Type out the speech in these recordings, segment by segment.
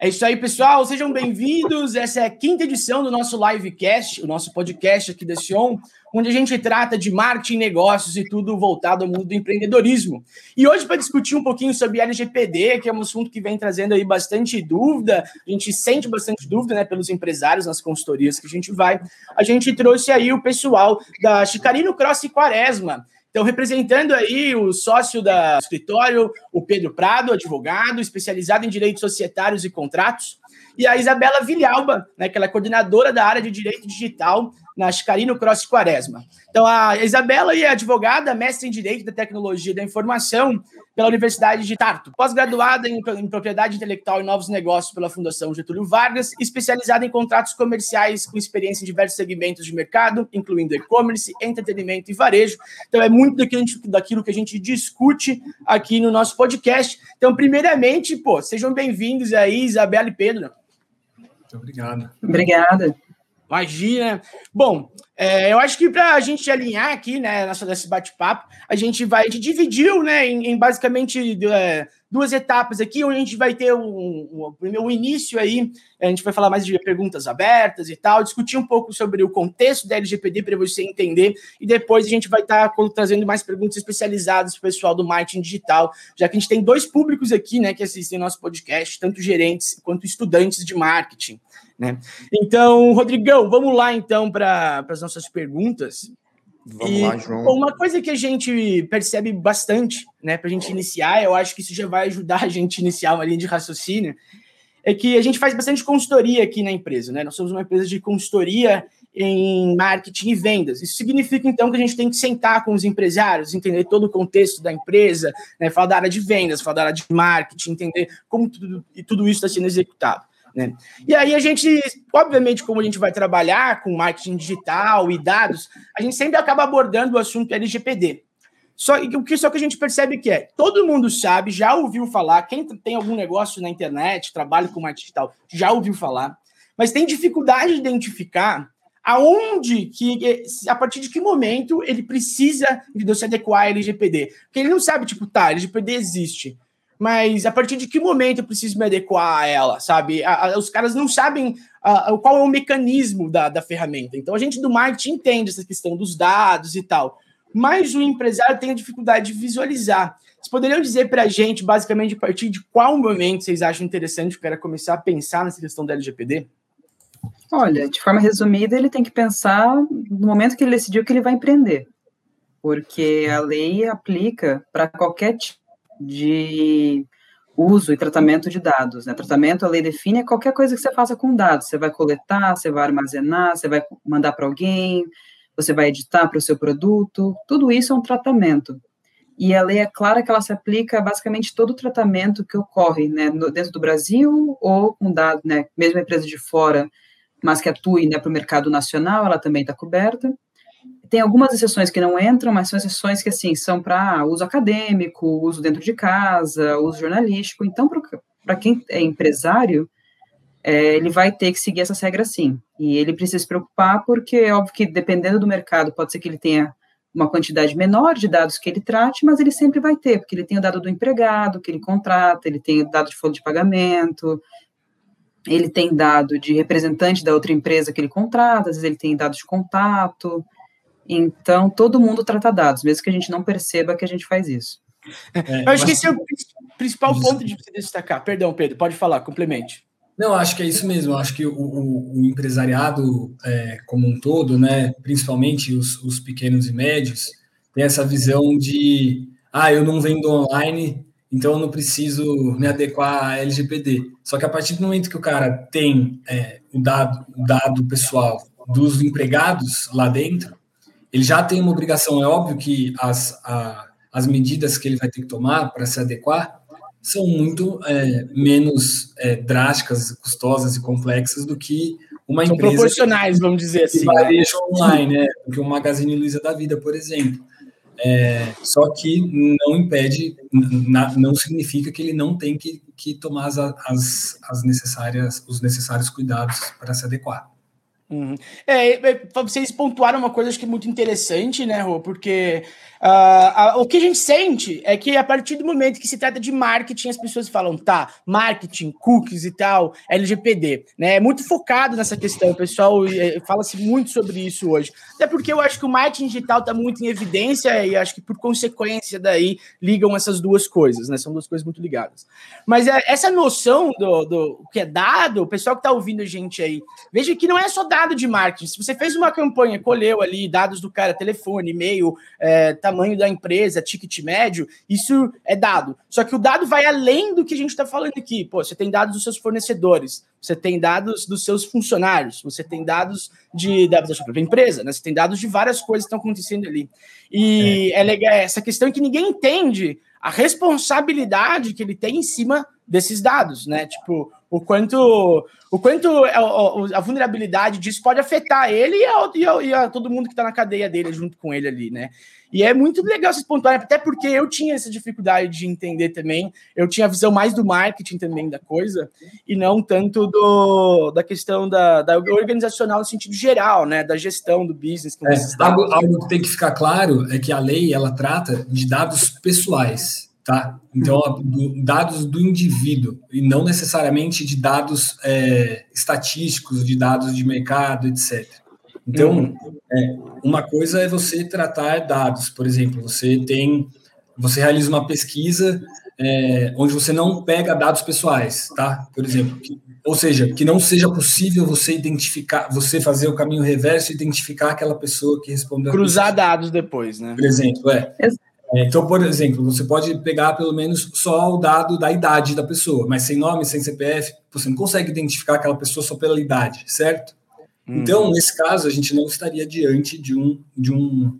É isso aí, pessoal. Sejam bem-vindos. Essa é a quinta edição do nosso livecast, o nosso podcast aqui da Sion, onde a gente trata de marketing, negócios e tudo voltado ao mundo do empreendedorismo. E hoje, para discutir um pouquinho sobre LGPD, que é um assunto que vem trazendo aí bastante dúvida, a gente sente bastante dúvida né, pelos empresários nas consultorias que a gente vai, a gente trouxe aí o pessoal da Chicarino Cross e Quaresma. Então, representando aí o sócio da escritório, o Pedro Prado, advogado, especializado em direitos societários e contratos, e a Isabela Vilhalba, né, que ela é coordenadora da área de direito digital na Chicarino Cross Quaresma. Então, a Isabela é advogada, mestre em Direito da Tecnologia da Informação pela Universidade de Tartu, pós-graduada em, em, Propriedade Intelectual e Novos Negócios pela Fundação Getúlio Vargas, especializada em contratos comerciais com experiência em diversos segmentos de mercado, incluindo e-commerce, entretenimento e varejo. Então, é muito daquilo, daquilo que a gente discute aqui no nosso podcast. Então, primeiramente, pô, sejam bem-vindos aí, Isabela e Pedro. Muito obrigado. Obrigada. Imagina. Bom, é, eu acho que para a gente alinhar aqui, né, nessa, nesse bate-papo, a gente vai, a gente dividiu, né, em, em basicamente é, duas etapas aqui, onde a gente vai ter um, um, um, início aí, a gente vai falar mais de perguntas abertas e tal, discutir um pouco sobre o contexto da LGPD para você entender, e depois a gente vai estar tá trazendo mais perguntas especializadas para o pessoal do marketing digital, já que a gente tem dois públicos aqui, né, que assistem nosso podcast, tanto gerentes quanto estudantes de marketing. Né? Então, Rodrigão, vamos lá então para as nossas perguntas. Vamos e, lá, João. Uma coisa que a gente percebe bastante, né, para a gente iniciar, eu acho que isso já vai ajudar a gente a iniciar uma linha de raciocínio, é que a gente faz bastante consultoria aqui na empresa, né? Nós somos uma empresa de consultoria em marketing e vendas. Isso significa, então, que a gente tem que sentar com os empresários, entender todo o contexto da empresa, né? falar da área de vendas, falar da área de marketing, entender como tudo, e tudo isso está sendo executado. Né? E aí a gente, obviamente, como a gente vai trabalhar com marketing digital e dados, a gente sempre acaba abordando o assunto LGPD. Só o que só que a gente percebe que é, todo mundo sabe, já ouviu falar, quem tem algum negócio na internet, trabalha com marketing digital, já ouviu falar, mas tem dificuldade de identificar aonde que a partir de que momento ele precisa de se adequar à LGPD. Porque ele não sabe, tipo, tá, LGPD existe mas a partir de que momento eu preciso me adequar a ela, sabe? A, a, os caras não sabem a, qual é o mecanismo da, da ferramenta. Então a gente do marketing entende essa questão dos dados e tal, mas o empresário tem a dificuldade de visualizar. Vocês poderiam dizer para a gente, basicamente, a partir de qual momento vocês acham interessante o cara começar a pensar nessa questão da LGPD? Olha, de forma resumida, ele tem que pensar no momento que ele decidiu que ele vai empreender, porque a lei aplica para qualquer tipo de uso e tratamento de dados. Né? Tratamento, a lei define é qualquer coisa que você faça com dados. Você vai coletar, você vai armazenar, você vai mandar para alguém, você vai editar para o seu produto. Tudo isso é um tratamento. E a lei é clara que ela se aplica a basicamente todo o tratamento que ocorre né, no, dentro do Brasil ou com dados, né, mesmo a empresa de fora, mas que atue né, para o mercado nacional, ela também está coberta. Tem algumas exceções que não entram, mas são exceções que, assim, são para uso acadêmico, uso dentro de casa, uso jornalístico. Então, para quem é empresário, é, ele vai ter que seguir essas regras sim. E ele precisa se preocupar porque, é óbvio que dependendo do mercado, pode ser que ele tenha uma quantidade menor de dados que ele trate, mas ele sempre vai ter, porque ele tem o dado do empregado que ele contrata, ele tem o dado de folha de pagamento, ele tem dado de representante da outra empresa que ele contrata, às vezes ele tem dados de contato, então, todo mundo trata dados, mesmo que a gente não perceba que a gente faz isso. É, eu acho que esse é o principal ponto de se destacar. Perdão, Pedro, pode falar, complemente. Não, acho que é isso mesmo. Acho que o, o, o empresariado é, como um todo, né, principalmente os, os, pequenos e médios, tem essa visão de ah, eu não vendo online, então eu não preciso me adequar à LGPD. Só que a partir do momento que o cara tem é, o, dado, o dado pessoal dos empregados lá dentro, ele já tem uma obrigação, é óbvio que as, a, as medidas que ele vai ter que tomar para se adequar são muito é, menos é, drásticas, custosas e complexas do que uma são empresa. proporcionais, vamos dizer assim. Né? Varejo online, né? Do que um Magazine Luiza da vida, por exemplo. É, só que não impede, não significa que ele não tem que, que tomar as, as, as necessárias, os necessários cuidados para se adequar. Uhum. É, é vocês pontuaram uma coisa acho que muito interessante, né, Rô? Porque Uh, o que a gente sente é que a partir do momento que se trata de marketing, as pessoas falam, tá, marketing, cookies e tal, LGPD, né? É muito focado nessa questão, o pessoal é, fala-se muito sobre isso hoje. Até porque eu acho que o marketing digital está muito em evidência e acho que por consequência daí ligam essas duas coisas, né? São duas coisas muito ligadas. Mas é, essa noção do, do que é dado, o pessoal que está ouvindo a gente aí, veja que não é só dado de marketing. Se você fez uma campanha, colheu ali dados do cara, telefone, e-mail, é, tá tamanho da empresa, ticket médio, isso é dado. Só que o dado vai além do que a gente está falando aqui. Pô, você tem dados dos seus fornecedores, você tem dados dos seus funcionários, você tem dados de, da, da sua própria empresa, né? Você tem dados de várias coisas que estão acontecendo ali. E é. é legal essa questão que ninguém entende a responsabilidade que ele tem em cima desses dados, né? Tipo, o quanto, o quanto a, a vulnerabilidade disso pode afetar ele e, a, e, a, e a todo mundo que está na cadeia dele junto com ele ali, né? E é muito legal vocês pontuarem, até porque eu tinha essa dificuldade de entender também. Eu tinha a visão mais do marketing também da coisa, e não tanto do, da questão da, da organizacional no sentido geral, né? Da gestão do business. É, algo, algo que tem que ficar claro é que a lei ela trata de dados pessoais. Tá? Então, do, dados do indivíduo, e não necessariamente de dados é, estatísticos, de dados de mercado, etc. Então, uhum. é, uma coisa é você tratar dados, por exemplo, você tem, você realiza uma pesquisa é, onde você não pega dados pessoais, tá? Por exemplo, que, ou seja, que não seja possível você identificar, você fazer o caminho reverso e identificar aquela pessoa que respondeu. Cruzar dados depois, né? Por exemplo, é. É, então, por exemplo, você pode pegar pelo menos só o dado da idade da pessoa, mas sem nome, sem CPF, você não consegue identificar aquela pessoa só pela idade, certo? Hum. Então, nesse caso, a gente não estaria diante de um, de um,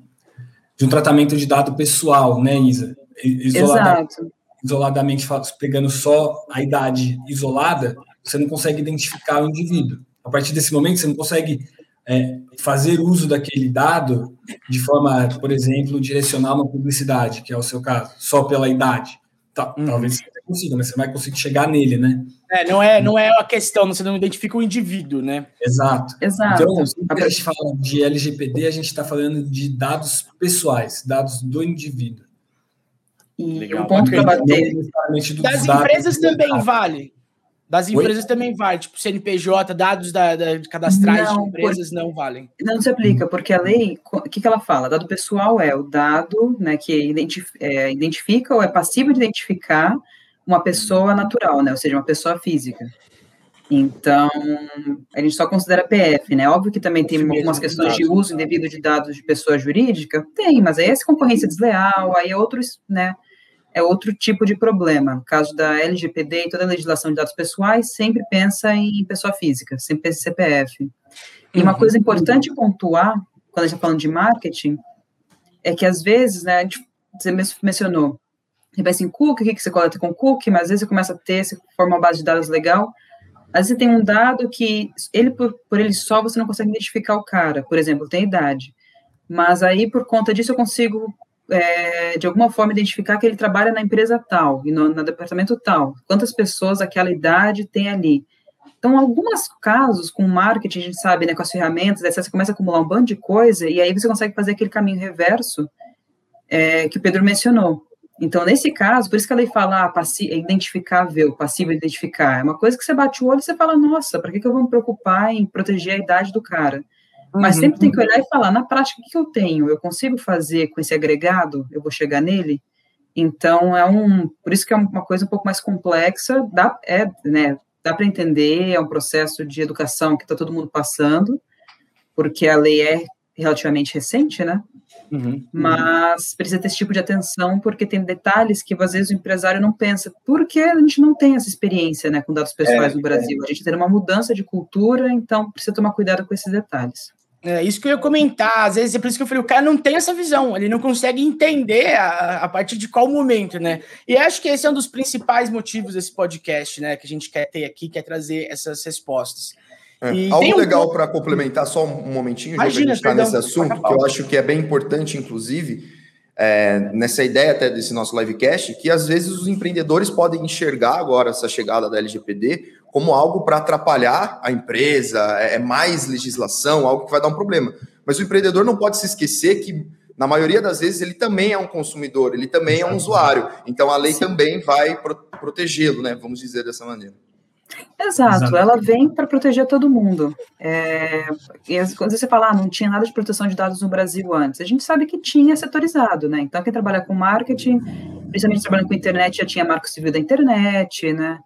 de um tratamento de dado pessoal, né, Isa? Isolada, Exato. Isoladamente, pegando só a idade isolada, você não consegue identificar o indivíduo. A partir desse momento, você não consegue é, fazer uso daquele dado de forma, por exemplo, direcionar uma publicidade, que é o seu caso, só pela idade. Tá, uhum. Talvez você consiga, mas você vai conseguir chegar nele, né? É, não é, não é a questão, você não identifica o indivíduo, né? Exato. Exato. Então, quando a gente fala de LGPD, a gente está falando de dados pessoais, dados do indivíduo. E Legal. um ponto para bater. Das empresas também vale. Das empresas Oi? também vale, tipo CNPJ, dados da, da cadastrais não, de empresas não valem. Não se aplica, porque a lei, o que, que ela fala? Dado pessoal é o dado né, que identif é, identifica ou é passivo de identificar uma pessoa natural, né? Ou seja, uma pessoa física. Então, a gente só considera PF, né? Óbvio que também tem algumas questões de uso indevido de dados de pessoa jurídica, tem, mas aí é concorrência desleal, aí é outros, né? É outro tipo de problema. No caso da LGPD e toda a legislação de dados pessoais, sempre pensa em pessoa física, sempre pensa em CPF. E uma uhum. coisa importante pontuar, quando a gente está falando de marketing, é que às vezes, né, você mencionou, você pensa em cookie, o que você coleta com cookie, mas às vezes você começa a ter, você forma uma base de dados legal, às vezes você tem um dado que, ele por, por ele só, você não consegue identificar o cara, por exemplo, tem idade, mas aí, por conta disso, eu consigo é, de alguma forma, identificar que ele trabalha na empresa tal e no, no, departamento tal. Quantas pessoas aquela idade tem ali. Então, alguns casos com marketing, a gente sabe, né, com as ferramentas, aí você começa a acumular um bando de coisa e aí você consegue fazer aquele caminho reverso é, que o Pedro mencionou. Então, nesse caso, por isso que a lei fala ah, passi identificável, passivo identificar. É uma coisa que você bate o olho e você fala, nossa, para que, que eu vou me preocupar em proteger a idade do cara? Mas uhum. sempre tem que olhar e falar, na prática, o que eu tenho? Eu consigo fazer com esse agregado? Eu vou chegar nele? Então, é um, por isso que é uma coisa um pouco mais complexa, dá, é, né, dá para entender, é um processo de educação que está todo mundo passando, porque a lei é relativamente recente, né? Uhum, uhum. Mas precisa ter esse tipo de atenção, porque tem detalhes que às vezes o empresário não pensa, porque a gente não tem essa experiência né, com dados pessoais é, no Brasil. É. A gente tem uma mudança de cultura, então precisa tomar cuidado com esses detalhes. É isso que eu ia comentar. Às vezes é por isso que eu falei, o cara não tem essa visão, ele não consegue entender a, a partir de qual momento, né? E acho que esse é um dos principais motivos desse podcast, né? Que a gente quer ter aqui, quer trazer essas respostas. É, algo um... legal para complementar, só um momentinho, Imagina, já que a gente está nesse assunto, que eu acho que é bem importante, inclusive, é, nessa ideia até desse nosso livecast, que às vezes os empreendedores podem enxergar agora essa chegada da LGPD como algo para atrapalhar a empresa, é, é mais legislação, algo que vai dar um problema. Mas o empreendedor não pode se esquecer que, na maioria das vezes, ele também é um consumidor, ele também é um usuário. Então, a lei Sim. também vai pro protegê-lo, né? Vamos dizer dessa maneira. Exato, Exato. ela vem para proteger todo mundo. É, e quando você fala, ah, não tinha nada de proteção de dados no Brasil antes, a gente sabe que tinha setorizado, né? Então, quem trabalha com marketing, principalmente trabalhando com internet, já tinha marco civil da internet, né?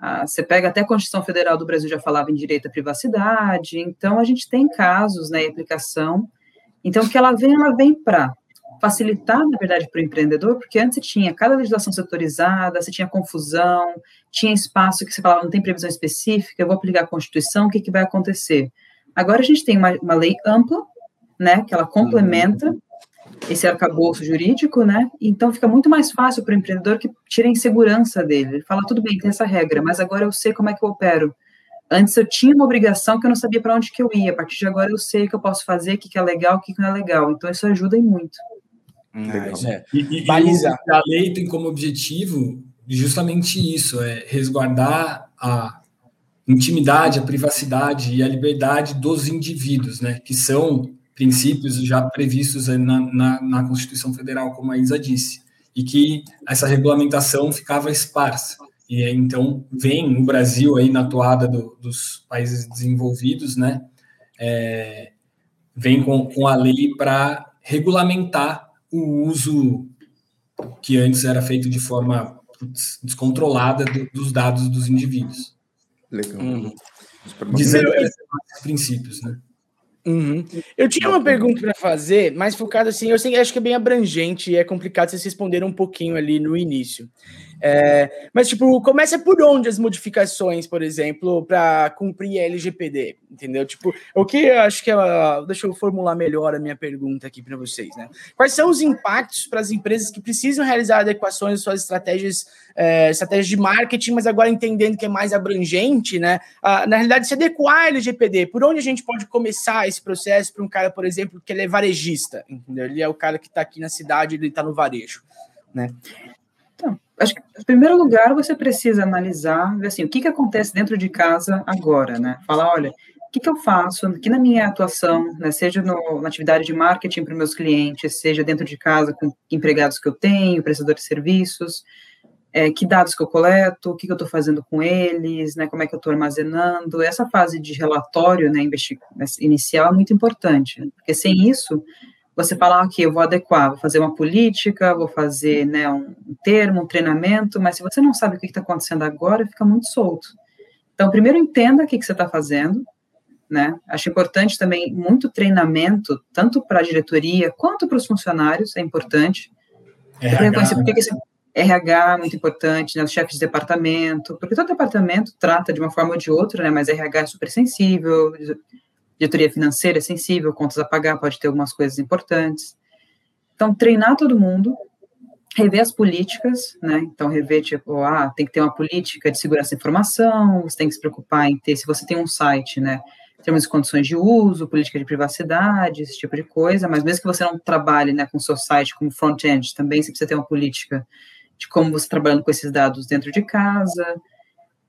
Ah, você pega até a Constituição Federal do Brasil já falava em direito à privacidade, então a gente tem casos, né, aplicação. Então, o que ela vem, ela vem para facilitar, na verdade, para o empreendedor, porque antes você tinha cada legislação setorizada, você tinha confusão, tinha espaço que você falava, não tem previsão específica, eu vou aplicar a Constituição, o que, que vai acontecer? Agora a gente tem uma, uma lei ampla, né, que ela complementa uhum. Esse arcabouço jurídico, né, então fica muito mais fácil para o empreendedor que tire a insegurança dele. Ele fala, tudo bem, tem essa regra, mas agora eu sei como é que eu opero. Antes eu tinha uma obrigação que eu não sabia para onde que eu ia, a partir de agora eu sei o que eu posso fazer, o que, que é legal, o que, que não é legal. Então isso ajuda muito. Ah, é. E, e, Balizar. a lei tem como objetivo justamente isso, é resguardar a intimidade, a privacidade e a liberdade dos indivíduos, né, que são princípios já previstos na, na, na Constituição Federal, como a Isa disse, e que essa regulamentação ficava esparsa. E então vem o Brasil aí na toada do, dos países desenvolvidos, né, é, vem com, com a lei para regulamentar o uso que antes era feito de forma descontrolada do, dos dados dos indivíduos. Legal. Uhum. Dizendo esses princípios, né? Uhum. Eu tinha uma pergunta para fazer, mais focada assim, eu sei, acho que é bem abrangente e é complicado vocês responderam um pouquinho ali no início. É, mas, tipo, começa por onde as modificações, por exemplo, para cumprir a LGPD, entendeu? Tipo, o que eu acho que é. Deixa eu formular melhor a minha pergunta aqui para vocês, né? Quais são os impactos para as empresas que precisam realizar adequações às suas estratégias, é, estratégias de marketing, mas agora entendendo que é mais abrangente, né? Ah, na realidade, se adequar à LGPD, por onde a gente pode começar esse processo para um cara, por exemplo, que ele é varejista, entendeu? Ele é o cara que está aqui na cidade, ele está no varejo, né? Acho que, em primeiro lugar, você precisa analisar, assim, o que, que acontece dentro de casa agora, né? Falar, olha, o que, que eu faço aqui na minha atuação, né, seja no, na atividade de marketing para meus clientes, seja dentro de casa com empregados que eu tenho, prestadores de serviços, é, que dados que eu coleto, o que, que eu estou fazendo com eles, né, como é que eu estou armazenando. Essa fase de relatório né, inicial é muito importante, porque sem isso você falar, ok, eu vou adequar, vou fazer uma política, vou fazer né, um termo, um treinamento, mas se você não sabe o que está acontecendo agora, fica muito solto. Então, primeiro entenda o que, que você está fazendo, né? Acho importante também muito treinamento, tanto para a diretoria quanto para os funcionários, é importante. RH, que esse RH é muito importante, né, os chefes de departamento, porque todo departamento trata de uma forma ou de outra, né, mas RH é super sensível, diretoria financeira é sensível, contas a pagar, pode ter algumas coisas importantes. Então, treinar todo mundo, rever as políticas, né? Então, rever, tipo, ah, tem que ter uma política de segurança da informação, você tem que se preocupar em ter, se você tem um site, né? Termos e condições de uso, política de privacidade, esse tipo de coisa, mas mesmo que você não trabalhe né, com o seu site como front-end, também você precisa ter uma política de como você está trabalhando com esses dados dentro de casa,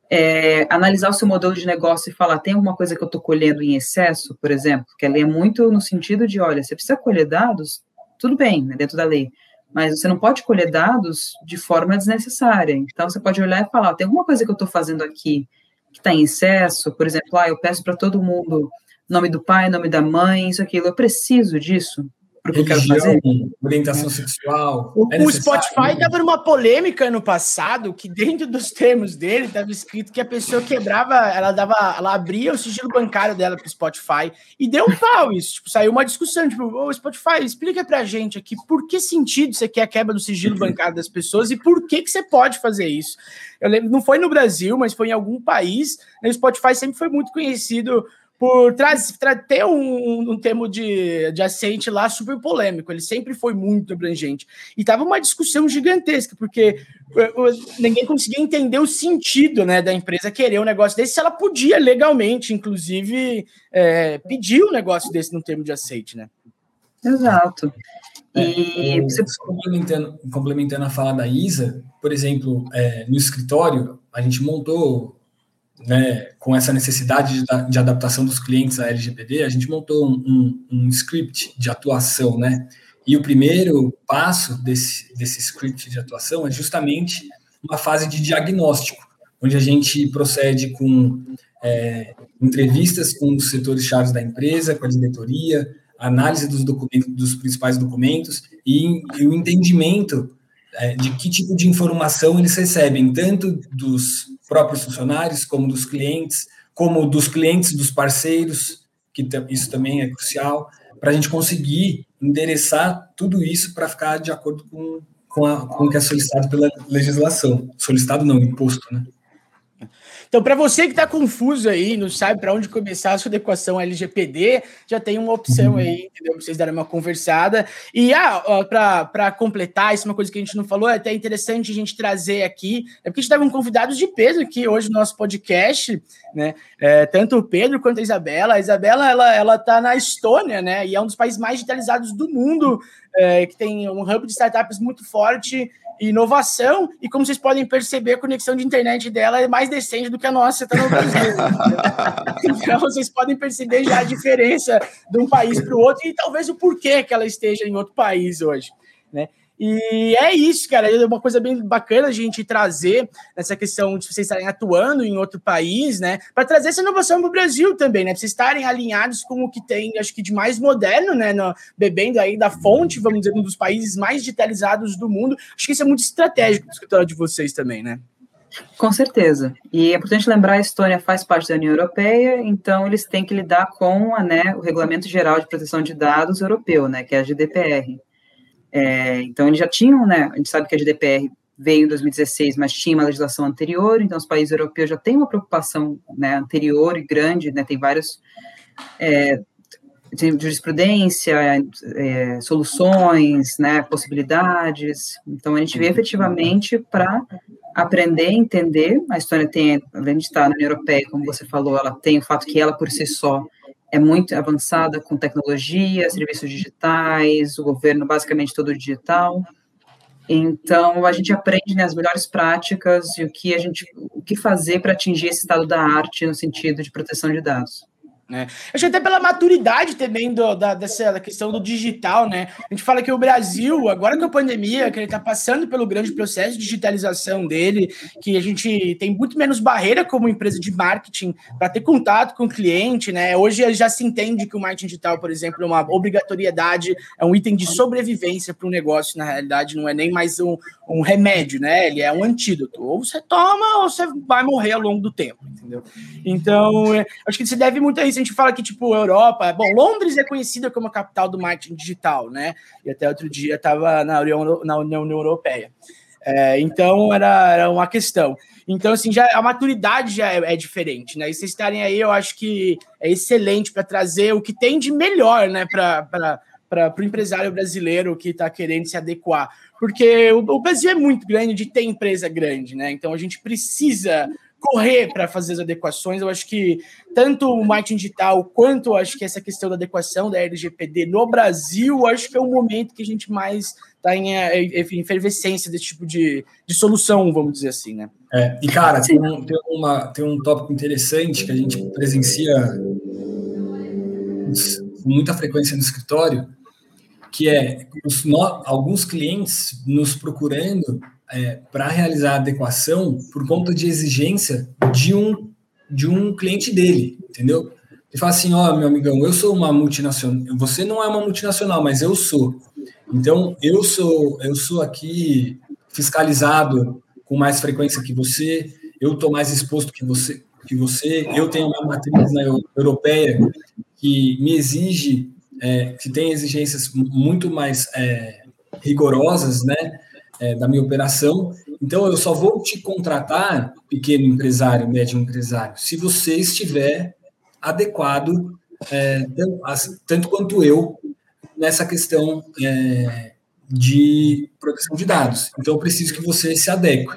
é, analisar o seu modelo de negócio e falar, tem alguma coisa que eu estou colhendo em excesso, por exemplo, que a lei é muito no sentido de, olha, você precisa colher dados, tudo bem, né, dentro da lei, mas você não pode colher dados de forma desnecessária. Então, você pode olhar e falar, tem alguma coisa que eu estou fazendo aqui que está em excesso, por exemplo, ah, eu peço para todo mundo nome do pai, nome da mãe, isso, aquilo, eu preciso disso para o que eu quero fazer. Orientação é. sexual. O, é o Spotify estava numa polêmica no passado que dentro dos termos dele estava escrito que a pessoa quebrava, ela dava, ela abria o sigilo bancário dela para o Spotify e deu um pau isso. Tipo, saiu uma discussão, tipo, ô Spotify, explica pra gente aqui por que sentido você quer a quebra do sigilo bancário das pessoas e por que, que você pode fazer isso. Eu lembro, não foi no Brasil, mas foi em algum país. Né, o Spotify sempre foi muito conhecido por ter um, um termo de, de aceite lá super polêmico. Ele sempre foi muito abrangente. E tava uma discussão gigantesca, porque eh, ninguém conseguia entender o sentido né, da empresa querer um negócio desse, se ela podia legalmente, inclusive, é, pedir um negócio desse no termo de aceite, né? Exato. E é, você... complementando, complementando a fala da Isa, por exemplo, é, no escritório, a gente montou né, com essa necessidade de, de, adaptação dos clientes à LGPD, a gente montou um, um, um, script de atuação, né? E o primeiro passo desse, desse script de atuação é justamente uma fase de diagnóstico, onde a gente procede com é, entrevistas com os setores chaves da empresa, com a diretoria, análise dos documentos, dos principais documentos e, e o entendimento é, de que tipo de informação eles recebem, tanto dos próprios funcionários, como dos clientes, como dos clientes dos parceiros, que isso também é crucial, para a gente conseguir endereçar tudo isso para ficar de acordo com, com, a, com o que é solicitado pela legislação. Solicitado não, imposto, né? Então, para você que está confuso aí, não sabe para onde começar a sua adequação LGPD, já tem uma opção uhum. aí, entendeu? Pra vocês darem uma conversada. E ah, para completar, isso é uma coisa que a gente não falou, é até interessante a gente trazer aqui, é porque a gente está com convidados de peso aqui hoje no nosso podcast, né? É, tanto o Pedro quanto a Isabela. A Isabela, ela, ela tá na Estônia, né? E é um dos países mais digitalizados do mundo, é, que tem um hub de startups muito forte inovação, e como vocês podem perceber, a conexão de internet dela é mais decente do que a nossa está no Brasil. então, vocês podem perceber já a diferença de um país para o outro e talvez o porquê que ela esteja em outro país hoje. Né? E é isso, cara. É uma coisa bem bacana a gente trazer essa questão de vocês estarem atuando em outro país, né? Para trazer essa inovação para o Brasil também, né? Pra vocês estarem alinhados com o que tem, acho que de mais moderno, né? No, bebendo aí da fonte, vamos dizer, um dos países mais digitalizados do mundo. Acho que isso é muito estratégico para o escritório de vocês também, né? Com certeza. E é importante lembrar, a Estônia faz parte da União Europeia, então eles têm que lidar com a, né, o Regulamento Geral de Proteção de Dados Europeu, né, que é a GDPR. É, então, eles já tinham, né? A gente sabe que a GDPR veio em 2016, mas tinha uma legislação anterior, então os países europeus já têm uma preocupação né, anterior e grande, né, tem vários é, jurisprudência, é, soluções, né, possibilidades. Então a gente vê efetivamente para aprender, entender. A Estônia tem, além de estar na União Europeia, como você falou, ela tem o fato que ela por si só é muito avançada com tecnologia, serviços digitais, o governo basicamente todo digital. Então a gente aprende né, as melhores práticas e o que a gente, o que fazer para atingir esse estado da arte no sentido de proteção de dados. Né? Acho até pela maturidade também do, da, dessa questão do digital, né? A gente fala que o Brasil, agora com a pandemia, que ele está passando pelo grande processo de digitalização dele, que a gente tem muito menos barreira como empresa de marketing para ter contato com o cliente, né? Hoje já se entende que o marketing digital, por exemplo, é uma obrigatoriedade, é um item de sobrevivência para o negócio, na realidade, não é nem mais um, um remédio, né? Ele é um antídoto. Ou você toma ou você vai morrer ao longo do tempo, entendeu? Então, é, acho que se deve muito a isso a gente fala que, tipo, Europa, bom, Londres é conhecida como a capital do marketing digital, né? E até outro dia estava na União, na União Europeia. É, então, era, era uma questão. Então, assim, já a maturidade já é, é diferente, né? E vocês estarem aí, eu acho que é excelente para trazer o que tem de melhor, né, para o empresário brasileiro que está querendo se adequar. Porque o, o Brasil é muito grande de ter empresa grande, né? Então, a gente precisa correr para fazer as adequações. Eu acho que tanto o marketing digital quanto acho que essa questão da adequação da LGPD no Brasil, acho que é o momento que a gente mais está em, é, em efervescência desse tipo de, de solução, vamos dizer assim, né? É, e cara, tem, um, tem, uma, tem um tópico interessante que a gente presencia com muita frequência no escritório, que é os, no, alguns clientes nos procurando é, para realizar a adequação por conta de exigência de um, de um cliente dele, entendeu? Ele fala assim, ó, oh, meu amigão, eu sou uma multinacional, você não é uma multinacional, mas eu sou. Então, eu sou, eu sou aqui fiscalizado com mais frequência que você, eu estou mais exposto que você, que você, eu tenho uma matriz na europeia que me exige, é, que tem exigências muito mais é, rigorosas, né? É, da minha operação. Então, eu só vou te contratar, pequeno empresário, médio empresário, se você estiver adequado, é, tanto, quanto eu, nessa questão é, de proteção de dados. Então, eu preciso que você se adeque.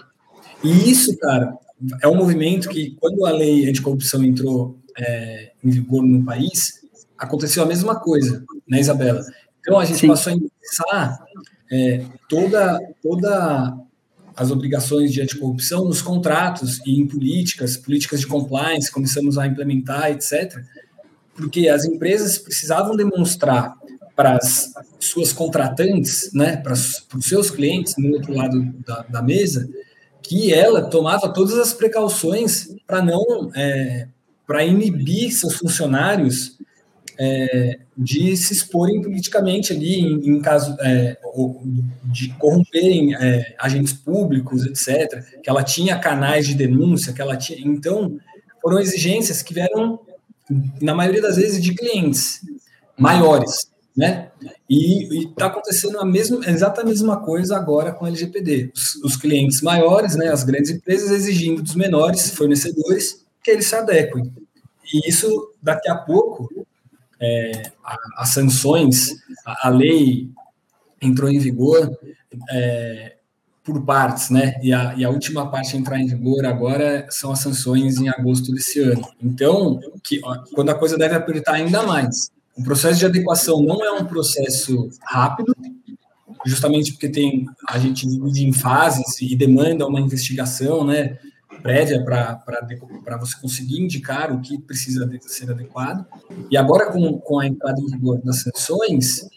E isso, cara, é um movimento que, quando a lei anticorrupção entrou é, em vigor no país, aconteceu a mesma coisa, né, Isabela? Então, a gente Sim. passou a pensar é, toda, toda as obrigações de anticorrupção nos contratos e em políticas, políticas de compliance, começamos a implementar, etc. Porque as empresas precisavam demonstrar para as suas contratantes, né, para os seus clientes no outro lado da, da, mesa, que ela tomava todas as precauções para não, é, para inibir seus funcionários é, de se exporem politicamente ali, em, em caso é, de corromperem é, agentes públicos, etc. Que ela tinha canais de denúncia, que ela tinha. Então, foram exigências que vieram, na maioria das vezes, de clientes maiores, né? E está acontecendo a mesma, exata a mesma coisa agora com a LGPD. Os, os, clientes maiores, né, as grandes empresas, exigindo dos menores fornecedores que eles se adequem. E isso, daqui a pouco, é, as sanções, a, a, lei entrou em vigor é, por partes, né? E a, e a, última parte a entrar em vigor agora são as sanções em agosto desse ano. Então, que, quando a coisa deve apertar ainda mais. O processo de adequação não é um processo rápido, justamente porque tem a gente divide em fases e demanda uma investigação, né? Prévia para você conseguir indicar o que precisa ser adequado. E agora, com, com a entrada em vigor das sanções,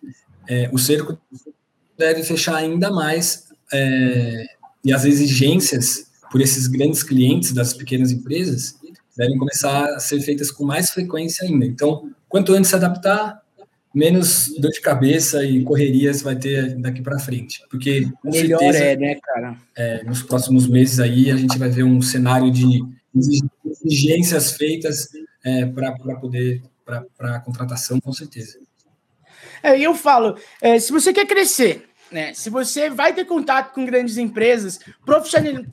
é, o cerco deve fechar ainda mais é, e as exigências por esses grandes clientes das pequenas empresas devem começar a ser feitas com mais frequência ainda. Então, quanto antes se adaptar, menos dor de cabeça e correrias vai ter daqui para frente. Porque, Melhor certeza, é, né, cara? É, nos próximos meses aí, a gente vai ver um cenário de exigências feitas é, para poder, para a contratação, com certeza. É, eu falo, é, se você quer crescer, né? Se você vai ter contato com grandes empresas,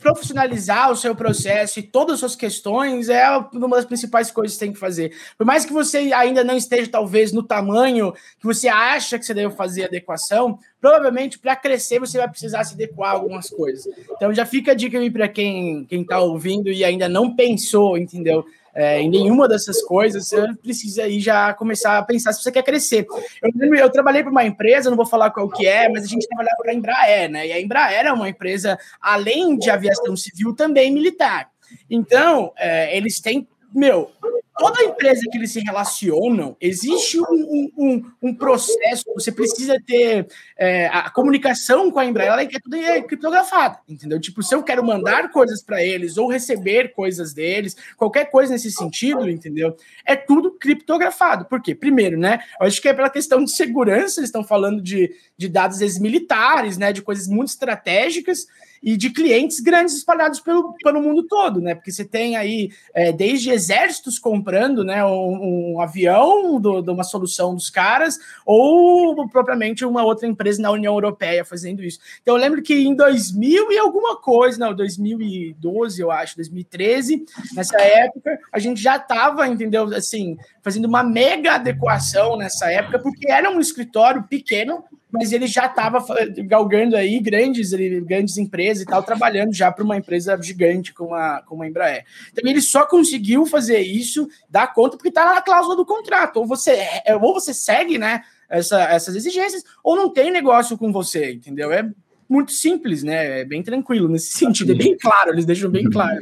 profissionalizar o seu processo e todas as suas questões é uma das principais coisas que você tem que fazer. Por mais que você ainda não esteja, talvez, no tamanho que você acha que você deve fazer adequação, provavelmente para crescer você vai precisar se adequar a algumas coisas. Então já fica a dica aí para quem está ouvindo e ainda não pensou, entendeu? É, em nenhuma dessas coisas, você precisa aí já começar a pensar se você quer crescer. Eu, eu trabalhei para uma empresa, não vou falar qual que é, mas a gente trabalhava para a Embraer, né? E a Embraer é uma empresa, além de aviação civil, também militar. Então, é, eles têm, meu, toda empresa que eles se relacionam, existe um, um, um processo, você precisa ter é, a comunicação com a Embraer, ela é tudo criptografada, entendeu? Tipo, se eu quero mandar coisas para eles ou receber coisas deles, qualquer coisa nesse sentido, entendeu? É tudo criptografado. Por quê? Primeiro, né? Eu acho que é pela questão de segurança, eles estão falando de, de dados ex-militares, né? De coisas muito estratégicas e de clientes grandes espalhados pelo, pelo mundo todo, né? Porque você tem aí é, desde exércitos comprando né, um, um avião de uma solução dos caras, ou propriamente uma outra empresa na União Europeia fazendo isso. Então eu lembro que em 2000 e alguma coisa, não, 2012, eu acho, 2013, nessa época, a gente já estava, entendeu, assim, fazendo uma mega adequação nessa época, porque era um escritório pequeno, mas ele já estava galgando aí grandes, grandes empresas e tal, trabalhando já para uma empresa gigante como a, como a Embraer. Então ele só conseguiu fazer isso, dar conta, porque está na cláusula do contrato. Ou você, é, ou você segue né, essa, essas exigências, ou não tem negócio com você, entendeu? É muito simples, né? É bem tranquilo nesse sentido, é bem claro, eles deixam bem claro.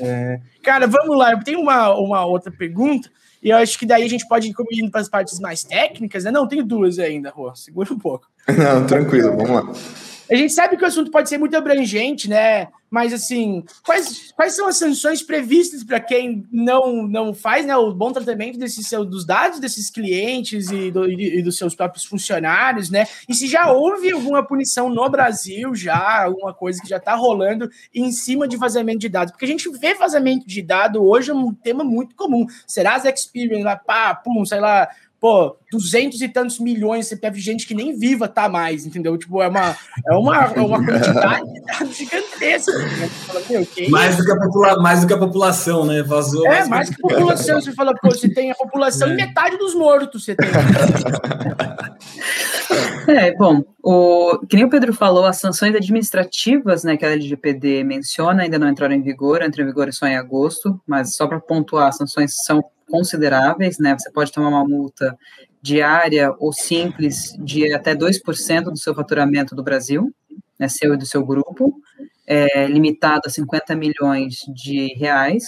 É, cara, vamos lá, eu tenho uma, uma outra pergunta. E eu acho que daí a gente pode ir indo para as partes mais técnicas, né? Não, tenho duas ainda, Rô. Segura um pouco. Não, tranquilo, vamos lá. A gente sabe que o assunto pode ser muito abrangente, né? Mas, assim, quais, quais são as sanções previstas para quem não, não faz né, o bom tratamento desses, dos dados desses clientes e, do, e, dos seus próprios funcionários, né? E se já houve alguma punição no Brasil, já, alguma coisa que já está rolando em cima de vazamento de dados? Porque a gente vê vazamento de dado hoje é um tema muito comum. Serasa Experience, lá, pá, pum, sei lá, pô, duzentos e tantos milhões, você teve gente que nem viva tá mais, entendeu? Tipo, é uma, é uma, é uma quantidade de dados gigantesca. Né? Fala, mais, do que a popula mais do que a população, né? Vazou. É, mais, mais que a população. Você fala, pô, você tem a população é. e metade dos mortos você tem. É, bom, o, que nem o Pedro falou, as sanções administrativas né, que a LGPD menciona ainda não entraram em vigor, entram em vigor só em agosto, mas só para pontuar, as sanções são consideráveis, né? Você pode tomar uma multa diária ou simples de até 2% do seu faturamento do Brasil, né, seu e do seu grupo, é, limitado a 50 milhões de reais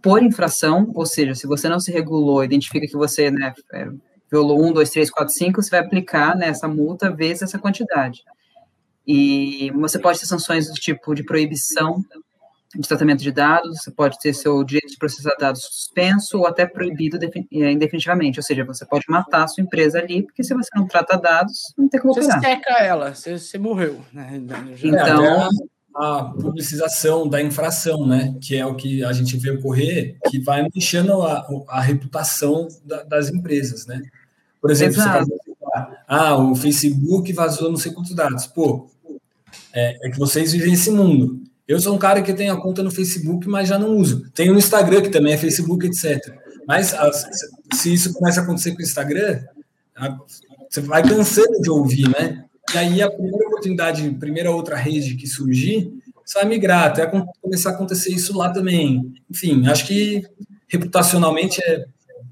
por infração, ou seja, se você não se regulou, identifica que você né, é, violou 1, 2, 3, 4, 5, você vai aplicar né, multa vezes essa quantidade. E você pode ter sanções do tipo de proibição de tratamento de dados, você pode ter seu direito de processar dados suspenso ou até proibido é, indefinitivamente, ou seja, você pode matar a sua empresa ali, porque se você não trata dados, não tem como operar. Você seca ela, você, você morreu. Né? Então... É, a publicização da infração, né, que é o que a gente vê ocorrer, que vai manchando a, a reputação da, das empresas, né. Por exemplo, Exato. você fala, ah, o Facebook vazou não sei quantos dados. Pô, é, é que vocês vivem esse mundo. Eu sou um cara que tem a conta no Facebook, mas já não uso. Tenho no Instagram, que também é Facebook, etc. Mas se isso começa a acontecer com o Instagram, você vai cansando de ouvir, né? E aí a primeira oportunidade, a primeira outra rede que surgir, você vai migrar, até começar a acontecer isso lá também. Enfim, acho que reputacionalmente é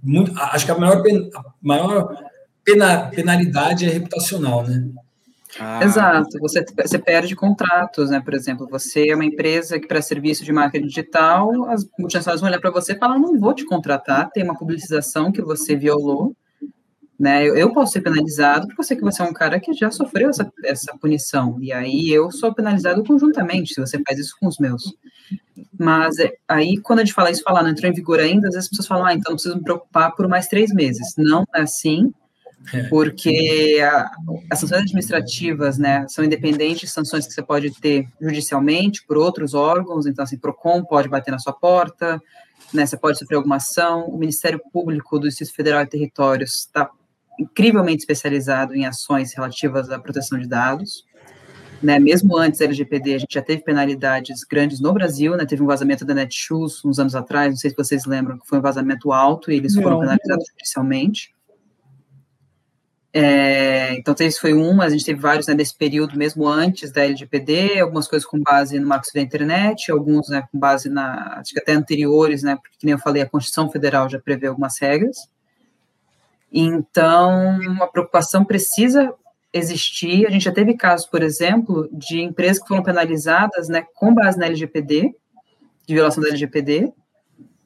muito. Acho que a maior, a maior pena, penalidade é reputacional, né? Ah. Exato, você, você perde contratos, né? Por exemplo, você é uma empresa que presta serviço de marketing digital, as multinacionais vão olhar para você e falar: não vou te contratar, tem uma publicização que você violou, né? Eu, eu, posso ser penalizado porque eu sei que você é um cara que já sofreu essa, essa punição, e aí eu sou penalizado conjuntamente se você faz isso com os meus. Mas é, aí, quando a gente fala isso, falar não entrou em vigor ainda, às vezes as pessoas falam, ah, então não preciso me preocupar por mais três meses. Não é assim. Porque a, as sanções administrativas, né, são independentes de sanções que você pode ter judicialmente por outros órgãos, então, assim, PROCON pode bater na sua porta, né, você pode sofrer alguma ação, o Ministério Público do Distrito Federal e Territórios está incrivelmente especializado em ações relativas à proteção de dados, né, mesmo antes da LGPD, a gente já teve penalidades grandes no Brasil, né, teve um vazamento da Netshoes uns anos atrás, não sei se vocês lembram, que foi um vazamento alto e eles foram penalizados judicialmente. É, então, esse foi um, mas a gente teve vários né, nesse período, mesmo antes da LGPD, algumas coisas com base no Marco da Internet, alguns né, com base na, acho que até anteriores, né, porque, como eu falei, a Constituição Federal já prevê algumas regras. Então, a preocupação precisa existir. A gente já teve casos, por exemplo, de empresas que foram penalizadas né, com base na LGPD, de violação da LGPD,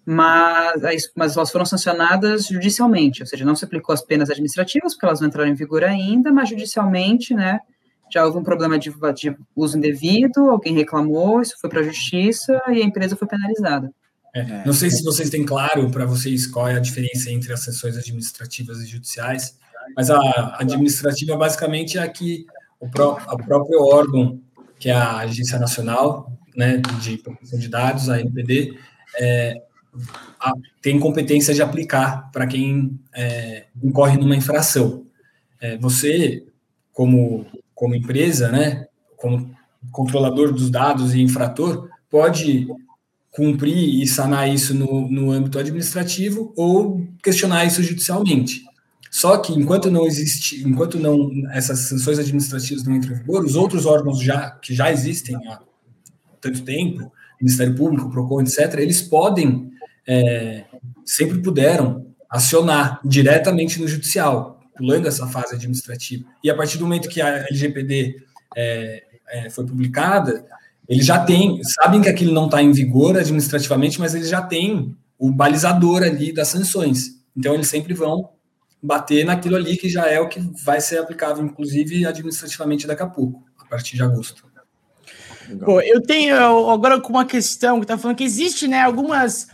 mas, mas elas foram sancionadas judicialmente, ou seja, não se aplicou as penas administrativas, porque elas não entraram em vigor ainda, mas judicialmente, né, já houve um problema de, de uso indevido, alguém reclamou, isso foi para a justiça e a empresa foi penalizada. É, não sei se vocês têm claro para vocês qual é a diferença entre as sessões administrativas e judiciais, mas a administrativa basicamente é a que o, pró próprio órgão, que é a Agência Nacional né, de Proteção de Dados, a NPD, é, tem competência de aplicar para quem é, incorre numa infração. É, você, como, como empresa, né, como controlador dos dados e infrator, pode cumprir e sanar isso no, no âmbito administrativo ou questionar isso judicialmente. Só que enquanto não existe, enquanto não essas sanções administrativas não entram em vigor, os outros órgãos já que já existem há tanto tempo, Ministério Público, Procon, etc., eles podem é, sempre puderam acionar diretamente no judicial, pulando essa fase administrativa. E a partir do momento que a LGPD é, é, foi publicada, eles já têm, sabem que aquilo não está em vigor administrativamente, mas eles já têm o balizador ali das sanções. Então eles sempre vão bater naquilo ali que já é o que vai ser aplicável, inclusive administrativamente daqui a pouco, a partir de agosto. Pô, eu tenho agora com uma questão que está falando que existe, né, algumas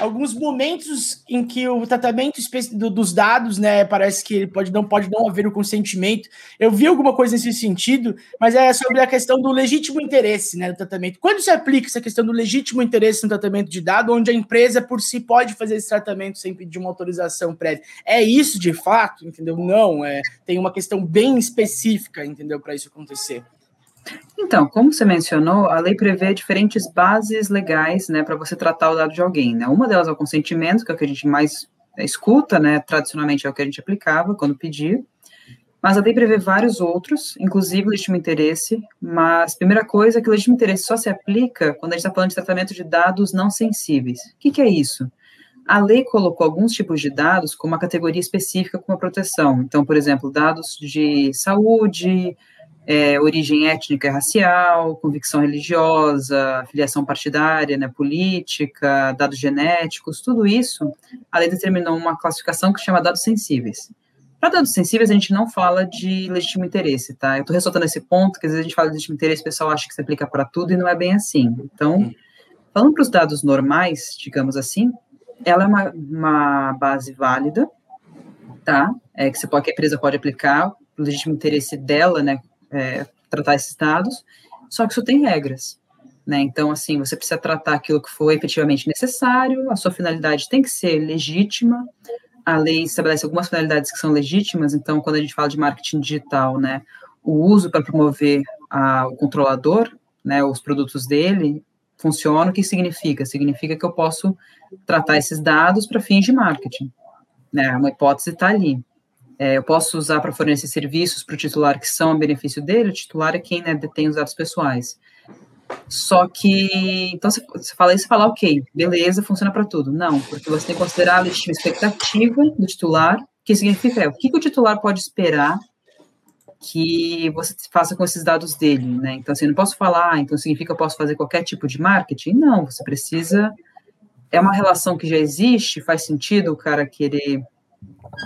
alguns momentos em que o tratamento dos dados, né, parece que ele pode não pode não haver o consentimento. Eu vi alguma coisa nesse sentido, mas é sobre a questão do legítimo interesse, né, do tratamento. Quando se aplica essa questão do legítimo interesse no tratamento de dados, onde a empresa por si pode fazer esse tratamento sem pedir uma autorização prévia? É isso de fato, entendeu? Não, é, tem uma questão bem específica, entendeu, para isso acontecer. Então, como você mencionou, a lei prevê diferentes bases legais, né, para você tratar o dado de alguém, né? Uma delas é o consentimento, que é o que a gente mais escuta, né, tradicionalmente é o que a gente aplicava quando pedia, mas a lei prevê vários outros, inclusive o legítimo interesse, mas primeira coisa é que o legítimo interesse só se aplica quando a gente está falando de tratamento de dados não sensíveis. O que, que é isso? A lei colocou alguns tipos de dados com uma categoria específica com uma proteção. Então, por exemplo, dados de saúde, é, origem étnica e racial, convicção religiosa, filiação partidária, né, política, dados genéticos, tudo isso, a lei determinou uma classificação que chama dados sensíveis. Para dados sensíveis, a gente não fala de legítimo interesse, tá? Eu estou ressaltando esse ponto, que às vezes a gente fala de legítimo interesse, o pessoal acha que se aplica para tudo e não é bem assim. Então, falando para os dados normais, digamos assim, ela é uma, uma base válida, tá? É, que, você pode, que a empresa pode aplicar, o legítimo interesse dela, né, é, tratar esses dados, só que isso tem regras. Né? Então, assim, você precisa tratar aquilo que foi efetivamente necessário, a sua finalidade tem que ser legítima, a lei estabelece algumas finalidades que são legítimas, então, quando a gente fala de marketing digital, né, o uso para promover a, o controlador, né, os produtos dele, funciona, o que significa? Significa que eu posso tratar esses dados para fins de marketing. Né, uma hipótese está ali. É, eu posso usar para fornecer serviços para o titular que são a benefício dele, o titular é quem né, detém os dados pessoais. Só que, então você, fala isso e fala, ok, beleza, funciona para tudo. Não, porque você tem que considerar a legítima expectativa do titular, que significa é, o que, que o titular pode esperar que você faça com esses dados dele, né? Então, assim, eu não posso falar, então significa que eu posso fazer qualquer tipo de marketing? Não, você precisa. É uma relação que já existe, faz sentido o cara querer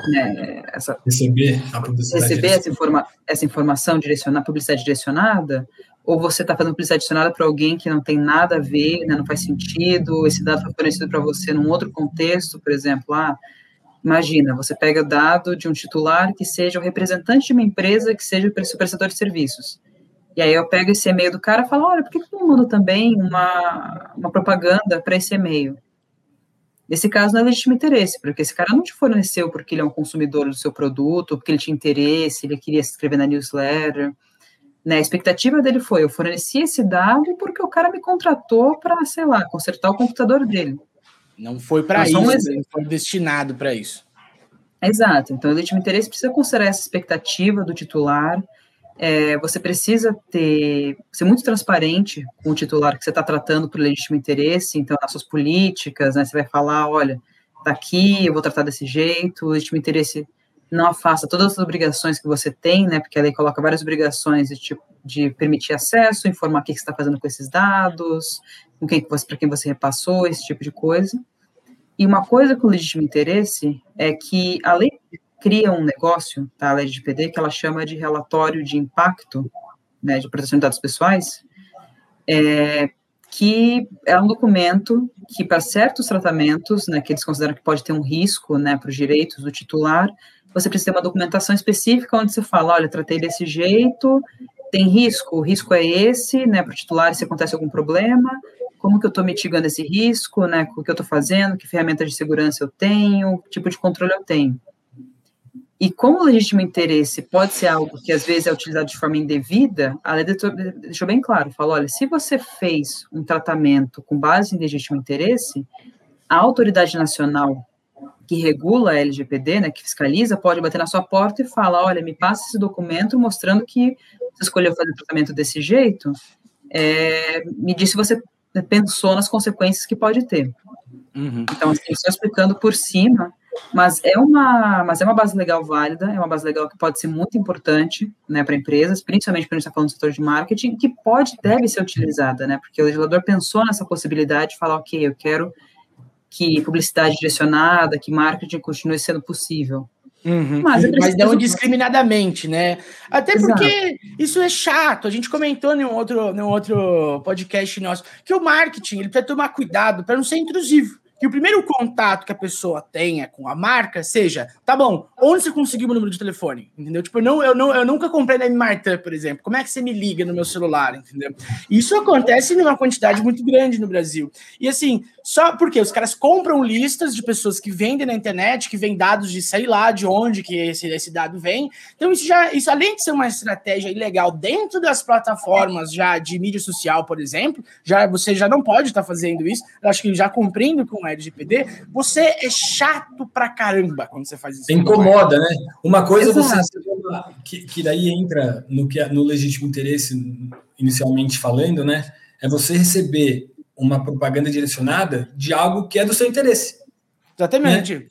né, essa, receber a publicidade receber essa, informa, essa informação direcionada, publicidade direcionada, ou você está fazendo publicidade direcionada para alguém que não tem nada a ver, né, não faz sentido, esse dado foi fornecido para você num outro contexto, por exemplo, ah, imagina, você pega o dado de um titular que seja o representante de uma empresa que seja o prestador de serviços. E aí eu pego esse e-mail do cara e falo, olha, por que tu não manda também uma, uma propaganda para esse e-mail? Nesse caso, não é legítimo interesse, porque esse cara não te forneceu porque ele é um consumidor do seu produto, porque ele tinha interesse, ele queria se inscrever na newsletter. Né? A expectativa dele foi: eu forneci esse dado porque o cara me contratou para, sei lá, consertar o computador dele. Não foi para isso, ele foi destinado para isso. Exato. Então, o legítimo interesse precisa considerar essa expectativa do titular, é, você precisa ter ser muito transparente com o titular que você está tratando por legítimo interesse, então nas suas políticas, né, você vai falar, olha, tá aqui, eu vou tratar desse jeito, o legítimo interesse não afasta todas as obrigações que você tem, né, porque a lei coloca várias obrigações de, tipo, de permitir acesso, informar o que, você está fazendo com esses dados, com quem você, para quem você repassou, esse tipo de coisa. E uma coisa com legítimo interesse é que a lei cria um negócio, tá, a lei de PD, que ela chama de relatório de impacto né, de proteção de dados pessoais, é, que é um documento que, para certos tratamentos, né, que eles consideram que pode ter um risco né, para os direitos do titular, você precisa ter uma documentação específica onde você fala, olha, tratei desse jeito, tem risco, o risco é esse, né, para o titular, se acontece algum problema, como que eu estou mitigando esse risco, né, o que eu estou fazendo, que ferramenta de segurança eu tenho, que tipo de controle eu tenho. E como o legítimo interesse pode ser algo que às vezes é utilizado de forma indevida, a lei deixou bem claro, falou, olha, se você fez um tratamento com base em legítimo interesse, a autoridade nacional que regula a LGPD, né, que fiscaliza, pode bater na sua porta e falar, olha, me passa esse documento mostrando que você escolheu fazer o tratamento desse jeito, é, me diz se você pensou nas consequências que pode ter. Uhum. Então, assim, só explicando por cima, mas é uma, mas é uma base legal válida, é uma base legal que pode ser muito importante, né, para empresas, principalmente quando a gente está falando do setor de marketing, que pode, deve ser utilizada, né, porque o legislador pensou nessa possibilidade de falar, ok, eu quero que publicidade direcionada, que marketing continue sendo possível. Uhum. Mas, mas não discriminadamente, né? Até Exato. porque isso é chato. A gente comentou em um outro, em um outro podcast nosso que o marketing ele precisa tomar cuidado para não ser intrusivo que o primeiro contato que a pessoa tenha com a marca seja, tá bom, onde você conseguiu o número de telefone? Entendeu? Tipo, eu, não, eu, não, eu nunca comprei na Martin, por exemplo. Como é que você me liga no meu celular? Entendeu? Isso acontece numa quantidade muito grande no Brasil. E assim, só porque os caras compram listas de pessoas que vendem na internet, que vêm dados de sei lá de onde que esse, esse dado vem. Então, isso já, isso além de ser uma estratégia ilegal dentro das plataformas já de mídia social, por exemplo, já você já não pode estar tá fazendo isso. Eu acho que já cumprindo com a LGPD, você é chato pra caramba quando você faz isso. Incomoda, né? Uma coisa Exato. você que, que daí entra no que no legítimo interesse inicialmente falando, né? É você receber uma propaganda direcionada de algo que é do seu interesse. Exatamente. Né?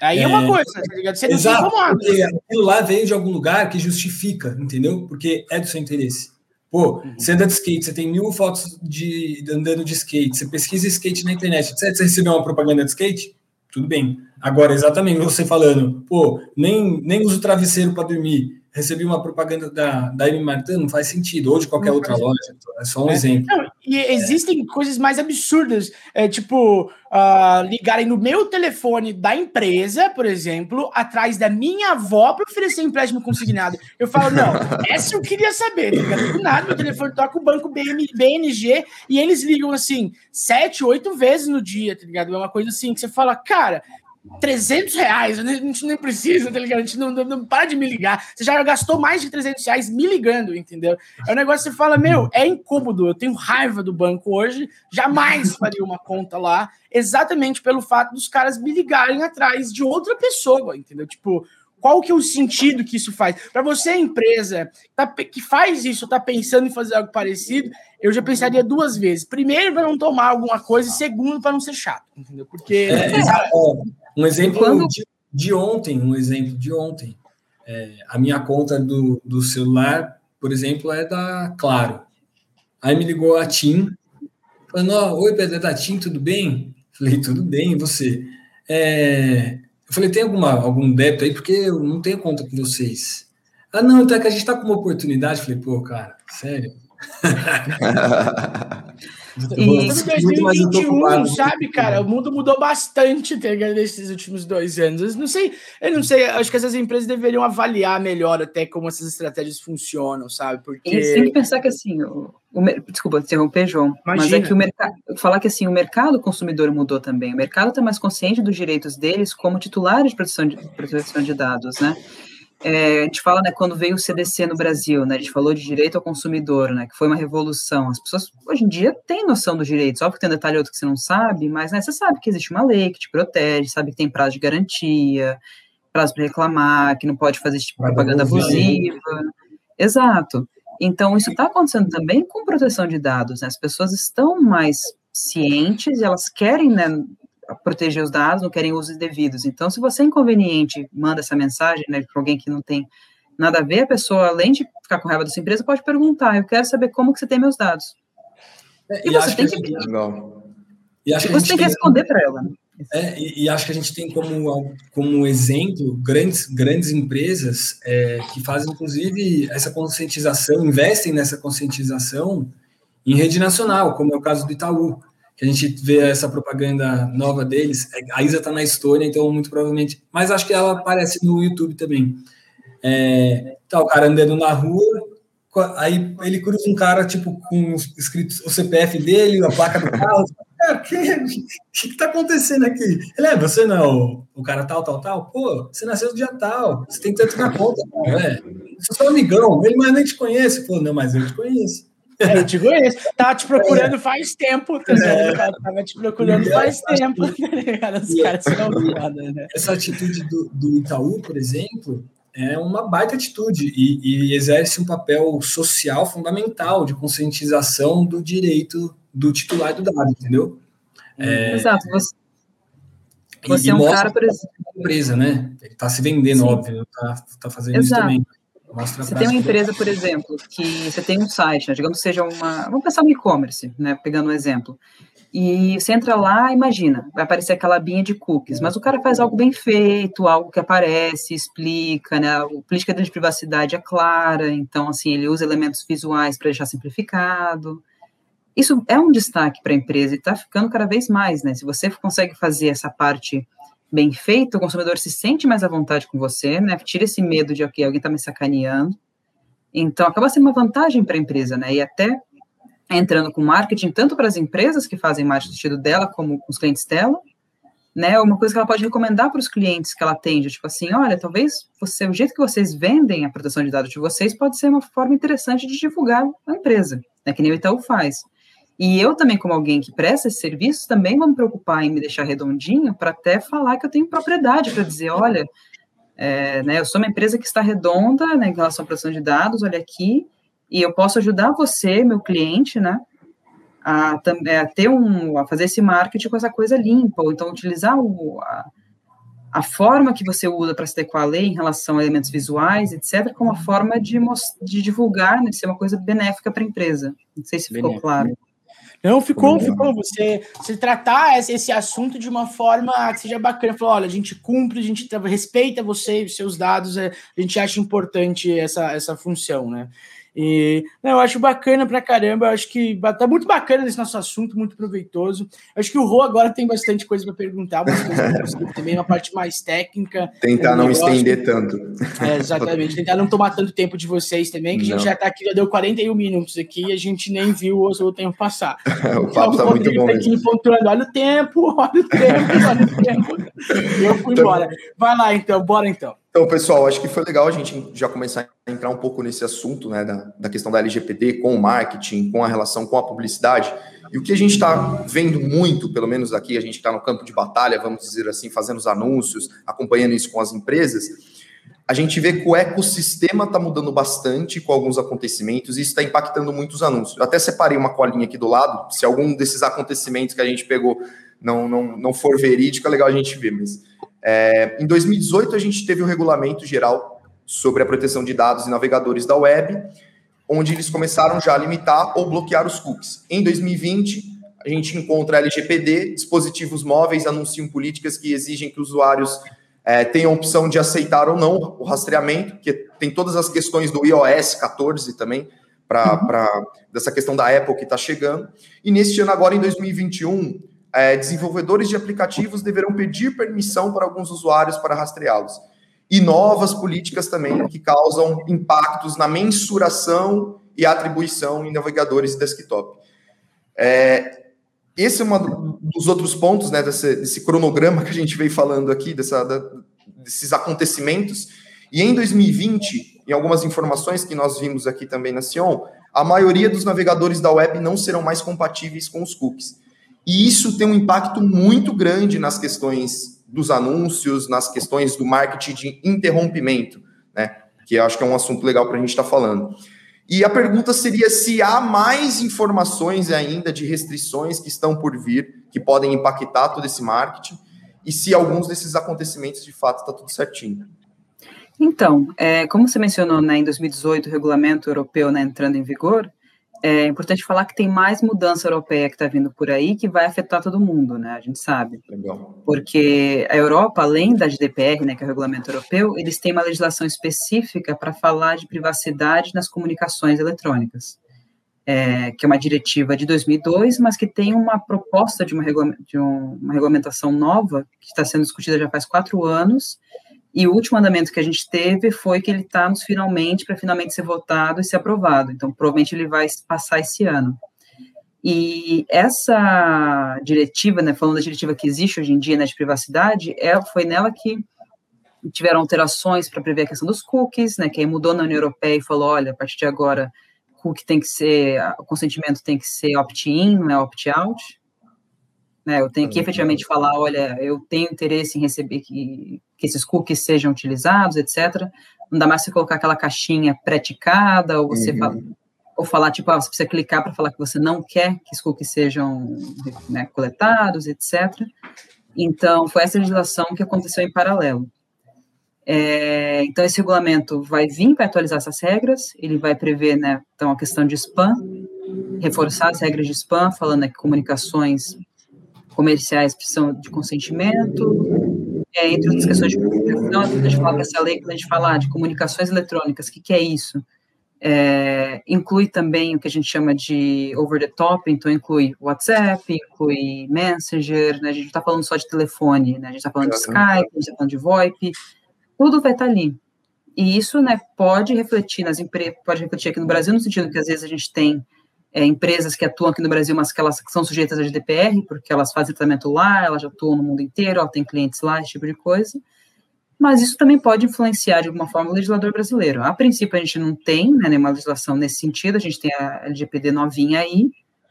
Aí é, é uma coisa, tá ligado? Você Exato, não porque aquilo lá veio de algum lugar que justifica, entendeu? Porque é do seu interesse. Pô, uhum. você anda de skate, você tem mil fotos de andando de skate, você pesquisa skate na internet, você recebeu uma propaganda de skate? Tudo bem. Agora, exatamente você falando, pô, nem, nem uso travesseiro para dormir, recebi uma propaganda da, da M. Martin, não faz sentido, ou de qualquer outra loja, é só um é. exemplo. Não, e existem é. coisas mais absurdas, é, tipo, uh, ligarem no meu telefone da empresa, por exemplo, atrás da minha avó para oferecer empréstimo consignado. Eu falo, não, essa eu queria saber, tá ligado? Do nada, meu telefone toca o banco BM, BNG e eles ligam assim, sete, oito vezes no dia, tá ligado? É uma coisa assim que você fala, cara, 300 reais, a gente nem precisa, tá ligado? A gente não, não, não, para de me ligar. Você já gastou mais de 300 reais me ligando, entendeu? É um negócio que você fala, meu, é incômodo, eu tenho raiva do banco hoje, jamais faria uma conta lá, exatamente pelo fato dos caras me ligarem atrás de outra pessoa, entendeu? Tipo, qual que é o sentido que isso faz? Para você, empresa tá, que faz isso, tá pensando em fazer algo parecido, eu já pensaria duas vezes. Primeiro, para não tomar alguma coisa, e segundo, para não ser chato, entendeu? Porque. É, cara, um exemplo Quando... de, de, ontem, um exemplo de ontem. É, a minha conta do, do celular, por exemplo, é da Claro. Aí me ligou a Tim, falando: oh, Oi, Pedro, é da Tim, tudo bem? Falei: Tudo bem, e você? É, eu falei: Tem alguma, algum débito aí? Porque eu não tenho conta com vocês. Ah, não, então é que a gente está com uma oportunidade. Falei: Pô, cara, sério? E 2021, sabe, cara, o mundo mudou bastante nesses últimos dois anos. Eu não sei, eu não sei, acho que essas empresas deveriam avaliar melhor até como essas estratégias funcionam, sabe? Porque. E tem que pensar que assim, o, o desculpa interromper, João, Imagina. mas é que o mercado. Falar que assim, o mercado consumidor mudou também. O mercado está mais consciente dos direitos deles como titulares de proteção de, proteção de dados, né? É, a gente fala, né, quando veio o CDC no Brasil, né, a gente falou de direito ao consumidor, né, que foi uma revolução. As pessoas hoje em dia têm noção dos direitos, óbvio que tem um detalhe outro que você não sabe, mas né, você sabe que existe uma lei que te protege, sabe que tem prazo de garantia, prazo para reclamar, que não pode fazer tipo propaganda abusiva. Exato. Então, isso está acontecendo também com proteção de dados, né? As pessoas estão mais cientes e elas querem né, proteger os dados, não querem usos devidos. Então, se você é inconveniente, manda essa mensagem né, para alguém que não tem nada a ver, a pessoa, além de ficar com raiva da sua empresa, pode perguntar, eu quero saber como que você tem meus dados. É, e, e, você tem que... que... E acho que você tem que responder para ela. Né? É, e, e, acho que a gente tem como, como exemplo grandes, grandes empresas é, que fazem, inclusive, essa conscientização, investem nessa conscientização em rede nacional, como é o caso do Itaú que a gente vê essa propaganda nova deles. É, a Isa está na Estônia, então muito provavelmente. Mas acho que ela aparece no YouTube também. É, tá o cara andando na rua, aí ele cruza um cara, tipo, com escrito o CPF dele, a placa do carro. Cara, o que, que, tá acontecendo aqui? Ele é, você não é o, cara tal, tal, tal? Pô, você nasceu no dia tal, você tem tanto na conta, é. Você é um amigão, ele mais nem te conhece. Pô, não, mas eu te conheço. É, eu te conheço. Tava te procurando faz tempo, tá é. Tava te procurando faz tempo, tá Os caras são foda, né? Essa atitude do, do Itaú, por exemplo, é uma baita atitude e, e, exerce um papel social fundamental de conscientização do direito do titular do dado, entendeu? É, Exato. Você, você e, é um cara, por exemplo. Empresa, né? Ele está se vendendo, Sim. óbvio, está tá fazendo Exato. isso também. Mostra você tem uma empresa, por exemplo, que você tem um site, né, digamos que seja uma. Vamos pensar no e-commerce, né? Pegando um exemplo. E você entra lá, imagina, vai aparecer aquela abinha de cookies, mas o cara faz algo bem feito, algo que aparece, explica, né? A política de privacidade é clara, então, assim, ele usa elementos visuais para deixar simplificado. Isso é um destaque para a empresa e está ficando cada vez mais, né? Se você consegue fazer essa parte bem feito, o consumidor se sente mais à vontade com você, né? Tira esse medo de, alguém está me sacaneando. Então, acaba sendo uma vantagem para a empresa, né? E até entrando com marketing, tanto para as empresas que fazem no sentido dela, como com os clientes dela, né? Uma coisa que ela pode recomendar para os clientes que ela atende, tipo assim, olha, talvez você, o jeito que vocês vendem a proteção de dados de vocês pode ser uma forma interessante de divulgar a empresa, né? Que nem o Itaú faz. E eu também, como alguém que presta esse serviço, também vou me preocupar em me deixar redondinho para até falar que eu tenho propriedade para dizer, olha, é, né, eu sou uma empresa que está redonda né, em relação à proteção de dados, olha aqui, e eu posso ajudar você, meu cliente, né, a, a ter um, a fazer esse marketing com essa coisa limpa, ou então utilizar o, a, a forma que você usa para se adequar à lei em relação a elementos visuais, etc., como a forma de, de divulgar, né, de ser uma coisa benéfica para a empresa. Não sei se ficou Benéfico. claro. Não, ficou, ficou. Você, você tratar esse, esse assunto de uma forma que seja bacana. Falar, olha, a gente cumpre, a gente respeita você e seus dados, é, a gente acha importante essa, essa função, né? E não, eu acho bacana pra caramba, eu acho que tá muito bacana esse nosso assunto, muito proveitoso. Eu acho que o Rô agora tem bastante coisa para perguntar, também uma parte mais técnica. Tentar não negócio. estender tanto. É, exatamente, tentar não tomar tanto tempo de vocês também, que não. a gente já tá aqui, já deu 41 minutos aqui e a gente nem viu o, o tempo passar. o papo então, tá muito bom. Tá aqui pontuando, olha o tempo, olha o tempo, olha o tempo. E eu fui então, embora. Vai lá então, bora então. Então, pessoal, acho que foi legal a gente já começar a entrar um pouco nesse assunto, né, da, da questão da LGPD com o marketing, com a relação com a publicidade. E o que a gente está vendo muito, pelo menos aqui, a gente está no campo de batalha, vamos dizer assim, fazendo os anúncios, acompanhando isso com as empresas, a gente vê que o ecossistema está mudando bastante com alguns acontecimentos e isso está impactando muito os anúncios. Eu até separei uma colinha aqui do lado, se algum desses acontecimentos que a gente pegou não, não, não for verídico, é legal a gente ver, mas é, em 2018, a gente teve o Regulamento Geral sobre a Proteção de Dados e Navegadores da Web, onde eles começaram já a limitar ou bloquear os cookies. Em 2020, a gente encontra a LGPD, dispositivos móveis anunciam políticas que exigem que os usuários é, tenham a opção de aceitar ou não o rastreamento, que tem todas as questões do iOS 14 também, para dessa questão da Apple que está chegando. E neste ano, agora em 2021, é, desenvolvedores de aplicativos deverão pedir permissão para alguns usuários para rastreá-los. E novas políticas também que causam impactos na mensuração e atribuição em navegadores desktop. É, esse é um dos outros pontos né, desse, desse, cronograma que a gente veio falando aqui, dessa, da, desses acontecimentos. E em 2020, em algumas informações que nós vimos aqui também na Sion, a maioria dos navegadores da web não serão mais compatíveis com os cookies. E isso tem um impacto muito grande nas questões dos anúncios, nas questões do marketing de interrompimento, né? Que eu acho que é um assunto legal para a gente estar tá falando. E a pergunta seria se há mais informações ainda de restrições que estão por vir, que podem impactar todo esse marketing, e se alguns desses acontecimentos de fato está tudo certinho. Então, é, como você mencionou, né, em 2018 o regulamento europeu né, entrando em vigor, é importante falar que tem mais mudança europeia que está vindo por aí que vai afetar todo mundo, né? A gente sabe. Legal. Porque a Europa, além da GDPR, né, que é o regulamento europeu, eles têm uma legislação específica para falar de privacidade nas comunicações eletrônicas, é, que é uma diretiva de 2002, mas que tem uma proposta de uma, de uma regulamentação nova que está sendo discutida já faz quatro anos e o último andamento que a gente teve foi que ele está nos finalmente, para finalmente ser votado e ser aprovado. Então, provavelmente ele vai passar esse ano. E essa diretiva, né, falando da diretiva que existe hoje em dia né, de privacidade, é, foi nela que tiveram alterações para prever a questão dos cookies, né, que aí mudou na União Europeia e falou, olha, a partir de agora, cookie tem que ser, o consentimento tem que ser opt-in, não é opt-out, né? Eu tenho que efetivamente falar, olha, eu tenho interesse em receber que, que esses cookies sejam utilizados, etc. Não dá mais você colocar aquela caixinha pré-ticada, ou você uhum. fala, ou falar, tipo, ah, você precisa clicar para falar que você não quer que os cookies sejam né, coletados, etc. Então, foi essa legislação que aconteceu em paralelo. É, então, esse regulamento vai vir para atualizar essas regras, ele vai prever, né, então, a questão de spam, reforçar as regras de spam, falando né, que comunicações comerciais precisam de consentimento, é, entre outras questões de comunicação, a gente fala que essa lei, quando a gente fala de comunicações eletrônicas, o que, que é isso? É, inclui também o que a gente chama de over the top, então inclui WhatsApp, inclui Messenger, né, a gente não está falando só de telefone, né, a gente está falando de Skype, a gente está falando de VoIP, tudo vai estar tá ali. E isso né, pode refletir nas empresas, pode refletir aqui no Brasil, no sentido que às vezes a gente tem é, empresas que atuam aqui no Brasil, mas que elas são sujeitas à GDPR, porque elas fazem tratamento lá, elas já atuam no mundo inteiro, elas têm clientes lá, esse tipo de coisa. Mas isso também pode influenciar de alguma forma o legislador brasileiro. A princípio, a gente não tem né, nenhuma legislação nesse sentido, a gente tem a LGPD novinha aí,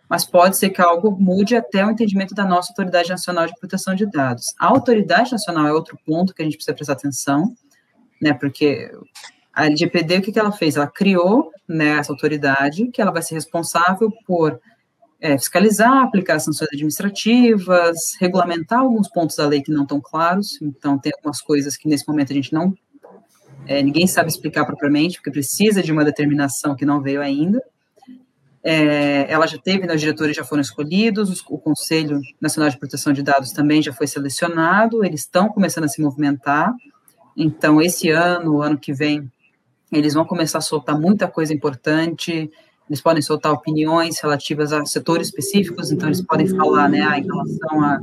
mas pode ser que algo mude até o entendimento da nossa Autoridade Nacional de Proteção de Dados. A Autoridade Nacional é outro ponto que a gente precisa prestar atenção, né, porque a LGPD, o que, que ela fez? Ela criou né, essa autoridade, que ela vai ser responsável por é, fiscalizar, aplicar sanções administrativas, regulamentar alguns pontos da lei que não estão claros. Então, tem algumas coisas que nesse momento a gente não. É, ninguém sabe explicar propriamente, porque precisa de uma determinação que não veio ainda. É, ela já teve, né, os diretores já foram escolhidos, os, o Conselho Nacional de Proteção de Dados também já foi selecionado, eles estão começando a se movimentar. Então, esse ano, o ano que vem, eles vão começar a soltar muita coisa importante, eles podem soltar opiniões relativas a setores específicos, então eles podem falar, né, ah, em relação a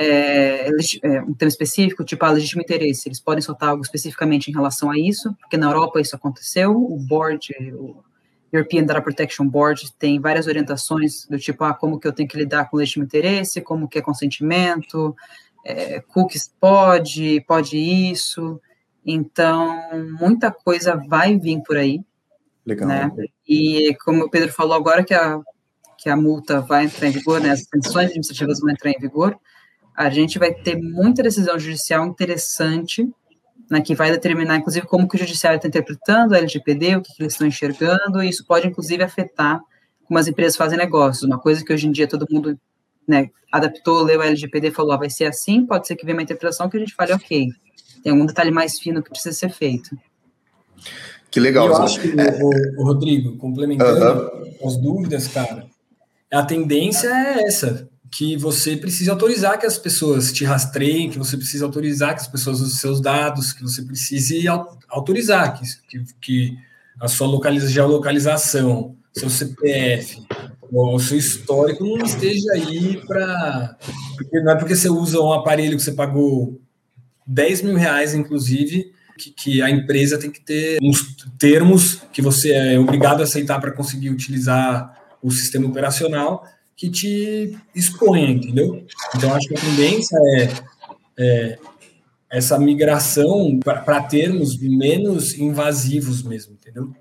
é, é, um tema específico, tipo a legítimo interesse, eles podem soltar algo especificamente em relação a isso, porque na Europa isso aconteceu, o board, o European Data Protection Board tem várias orientações do tipo, ah, como que eu tenho que lidar com legítimo interesse, como que é consentimento, é, cookies pode, pode isso, então muita coisa vai vir por aí, Legal. Né? E como o Pedro falou agora que a, que a multa vai entrar em vigor, né, as sanções administrativas vão entrar em vigor, a gente vai ter muita decisão judicial interessante, né, que vai determinar, inclusive, como que o judiciário está interpretando a LGPD, o que, que eles estão enxergando, e isso pode, inclusive, afetar como as empresas fazem negócios. Uma coisa que hoje em dia todo mundo né, adaptou, leu a LGPD e falou, ah, vai ser assim, pode ser que venha uma interpretação que a gente fale, ok, tem algum detalhe mais fino que precisa ser feito. Que legal. Eu acho que, é... o, o, Rodrigo, complementando as dúvidas, cara, a tendência é essa, que você precisa autorizar que as pessoas te rastreiem, que você precisa autorizar que as pessoas usem seus dados, que você precise autorizar que, que, que a sua localiza, geolocalização, seu CPF, o seu histórico não esteja aí para. Não é porque você usa um aparelho que você pagou 10 mil reais, inclusive, que, que, a empresa tem que ter uns termos que você é obrigado a aceitar para conseguir utilizar o sistema operacional que te exponha, entendeu? Então, acho que a tendência é, é essa migração para termos menos invasivos mesmo, entendeu?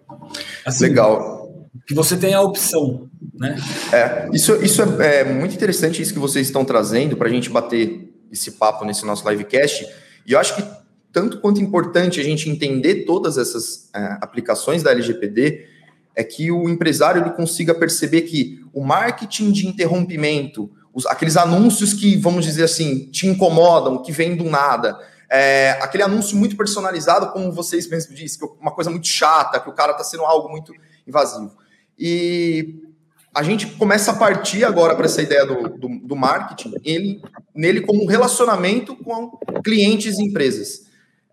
Assim, Legal. Que você tenha a opção, né? É, isso, isso é, é muito interessante, isso que vocês estão trazendo para a gente bater esse papo nesse nosso livecast. E eu acho que tanto quanto importante a gente entender todas essas é, aplicações da LGPD é que o empresário ele consiga perceber que o marketing de interrompimento, os, aqueles anúncios que, vamos dizer assim, te incomodam, que vêm do nada, é, aquele anúncio muito personalizado, como vocês mesmos disseram, é uma coisa muito chata, que o cara está sendo algo muito invasivo. E a gente começa a partir agora para essa ideia do, do, do marketing, ele, nele como um relacionamento com clientes e empresas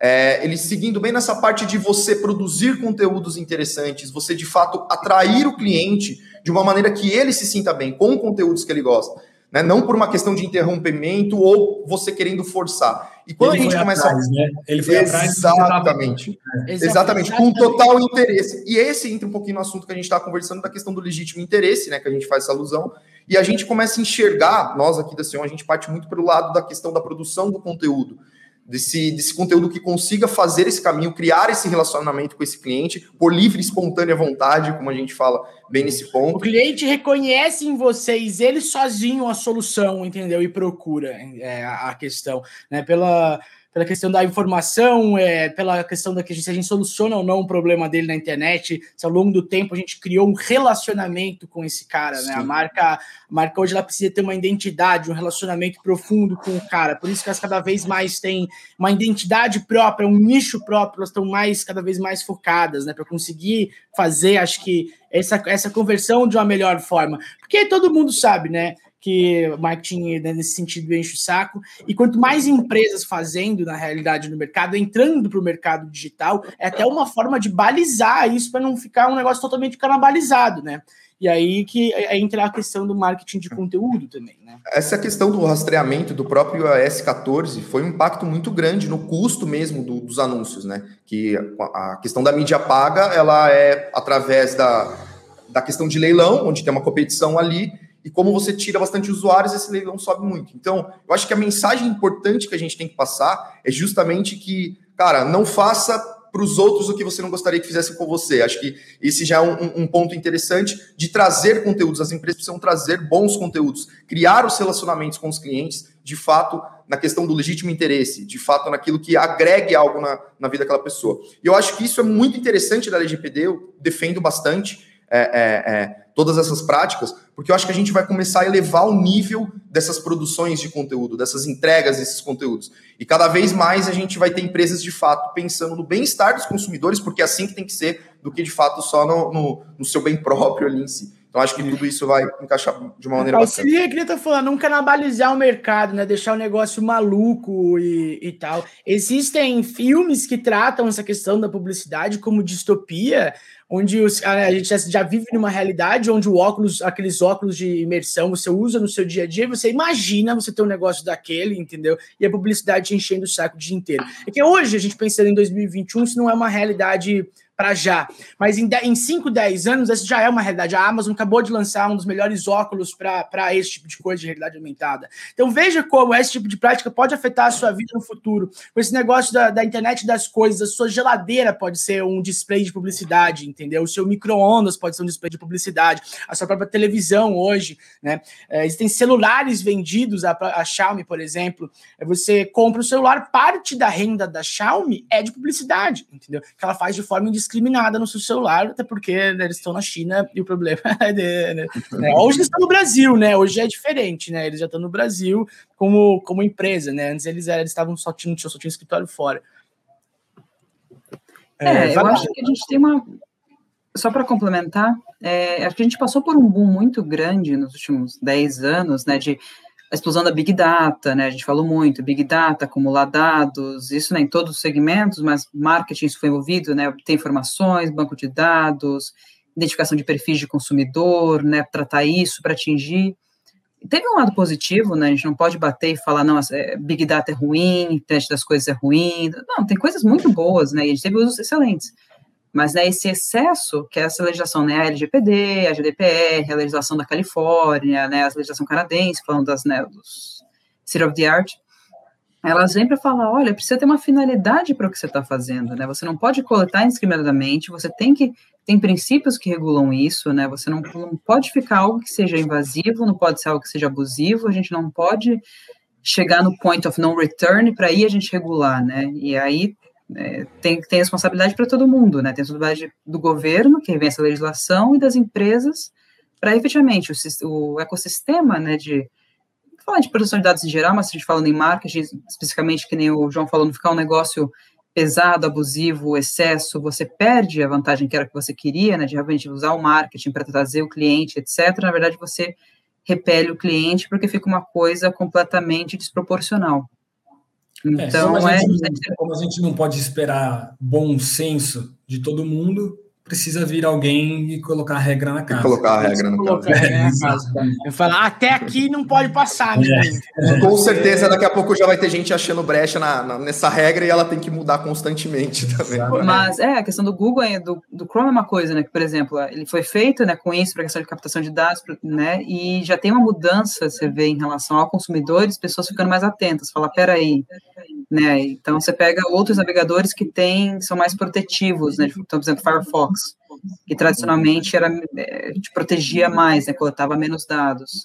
é, ele seguindo bem nessa parte de você produzir conteúdos interessantes, você de fato atrair o cliente de uma maneira que ele se sinta bem, com conteúdos que ele gosta. Né? Não por uma questão de interrompimento ou você querendo forçar. E quando ele a gente começa. Atrás, né? Ele foi Exatamente. Atrás. Exatamente. Exatamente. Com total interesse. E esse entra um pouquinho no assunto que a gente está conversando da questão do legítimo interesse, né? Que a gente faz essa alusão. E a gente começa a enxergar, nós aqui da Sion, a gente parte muito pelo lado da questão da produção do conteúdo desse, desse conteúdo que consiga fazer esse caminho, criar esse relacionamento com esse cliente por livre e espontânea vontade, como a gente fala bem nesse ponto. O cliente reconhece em vocês ele sozinho a solução, entendeu? E procura é, a questão, né? Pela pela questão da informação, é, pela questão da que se a gente soluciona ou não o problema dele na internet, se ao longo do tempo a gente criou um relacionamento com esse cara, né? A marca, a marca hoje ela precisa ter uma identidade, um relacionamento profundo com o cara. Por isso que elas cada vez mais têm uma identidade própria, um nicho próprio, elas estão mais cada vez mais focadas, né? Para conseguir fazer, acho que essa, essa conversão de uma melhor forma. Porque todo mundo sabe, né? Que marketing né, nesse sentido enche o saco. E quanto mais empresas fazendo, na realidade, no mercado, entrando para o mercado digital, é até uma forma de balizar isso para não ficar um negócio totalmente canibalizado, né? E aí que entra a questão do marketing de conteúdo também, né? Essa questão do rastreamento do próprio iOS 14 foi um impacto muito grande no custo mesmo do, dos anúncios, né? Que a questão da mídia paga, ela é através da, da questão de leilão, onde tem uma competição ali, e como você tira bastante usuários, esse leilão sobe muito. Então, eu acho que a mensagem importante que a gente tem que passar é justamente que, cara, não faça para os outros o que você não gostaria que fizessem com você. Acho que esse já é um, um, ponto interessante de trazer conteúdos. As empresas precisam trazer bons conteúdos, criar os relacionamentos com os clientes, de fato, na questão do legítimo interesse, de fato, naquilo que agregue algo na, na vida daquela pessoa. E eu acho que isso é muito interessante da LGPD, eu defendo bastante. É, é, é, todas essas práticas, porque eu acho que a gente vai começar a elevar o nível dessas produções de conteúdo, dessas entregas desses conteúdos. E cada vez mais a gente vai ter empresas de fato pensando no bem-estar dos consumidores, porque é assim que tem que ser, do que de fato só no, no, no seu bem próprio ali em si. Então, acho que tudo isso vai encaixar de uma maneira bastante. Seria que ele tá falando, não canibalizar o mercado, né? Deixar o negócio maluco e, e tal. Existem filmes que tratam essa questão da publicidade como distopia, onde os, a gente já, já, vive numa realidade onde o óculos, aqueles óculos de imersão, você usa no seu dia a dia, você imagina você ter um negócio daquele, entendeu? E a publicidade enchendo o saco o dia inteiro. É que hoje, a gente pensando em 2021, isso não é uma realidade para já. Mas em, em 5, 10 anos, isso já é uma realidade. A Amazon acabou de lançar um dos melhores óculos para esse tipo de coisa de realidade aumentada. Então veja como esse tipo de prática pode afetar a sua vida no futuro. Com esse negócio da, da internet das coisas, a sua geladeira pode ser um display de publicidade, entendeu? O seu micro-ondas pode ser um display de publicidade, a sua própria televisão hoje, né? É, existem celulares vendidos, a, a Xiaomi, por exemplo. É, você compra o celular, parte da renda da Xiaomi é de publicidade, entendeu? Que ela faz de forma indiscriminada discriminada no seu celular, até porque né, eles estão na China e o problema é. De, né, né, hoje eles estão no Brasil, né? Hoje é diferente, né? Eles já estão no Brasil como, como empresa, né? Antes eles eram, eles estavam só tinham, só tinham escritório fora. É, é eu acho que a gente tem uma. Só para complementar, é, acho que a gente passou por um boom muito grande nos últimos 10 anos, né? De a explosão da Big Data, né? A gente falou muito, Big Data, acumular dados, isso né, em todos os segmentos, mas marketing isso foi envolvido, né? Obter informações, banco de dados, identificação de perfis de consumidor, né? Tratar isso para atingir. Teve um lado positivo, né? A gente não pode bater e falar, não, é, Big Data é ruim, internet das coisas é ruim. Não, tem coisas muito boas, né? E a gente teve usos excelentes. Mas né, esse excesso, que é essa legislação, né, a LGPD, a GDPR, a legislação da Califórnia, né, a legislação canadense, falando das, né, dos City of the Art, elas vêm para falar, olha, precisa ter uma finalidade para o que você está fazendo, né? Você não pode coletar indiscriminadamente, você tem que tem princípios que regulam isso, né? Você não, não pode ficar algo que seja invasivo, não pode ser algo que seja abusivo, a gente não pode chegar no point of no return para aí a gente regular, né? E aí é, tem, tem responsabilidade para todo mundo, né? Tem responsabilidade do governo, que vem essa legislação, e das empresas, para efetivamente o, o, ecossistema, né, de falar de proteção de dados em geral, mas se a gente falando em marketing, especificamente, que nem o João falou, não ficar um negócio pesado, abusivo, excesso, você perde a vantagem que era que você queria, né, de realmente usar o marketing para trazer o cliente, etc. Na verdade, você repele o cliente porque fica uma coisa completamente desproporcional. É, então, é, como, a gente, é... como a gente não pode esperar bom senso de todo mundo, precisa vir alguém e colocar a regra na casa. Colocar a regra na casa. É, Eu falar, até aqui não pode passar. Né? É. Com certeza, daqui a pouco já vai ter gente achando brecha na, na, nessa regra e ela tem que mudar constantemente também. Mas é, a questão do Google, do, do Chrome é uma coisa, né? Que, por exemplo, ele foi feito né, com isso para questão de captação de dados, né? E já tem uma mudança, você vê, em relação ao consumidor, as pessoas ficando mais atentas, falar, peraí, né? Então você pega outros navegadores que têm, são mais protetivos, né? Então, por exemplo, Firefox que tradicionalmente era, eh, te protegia mais, né, coletava menos dados.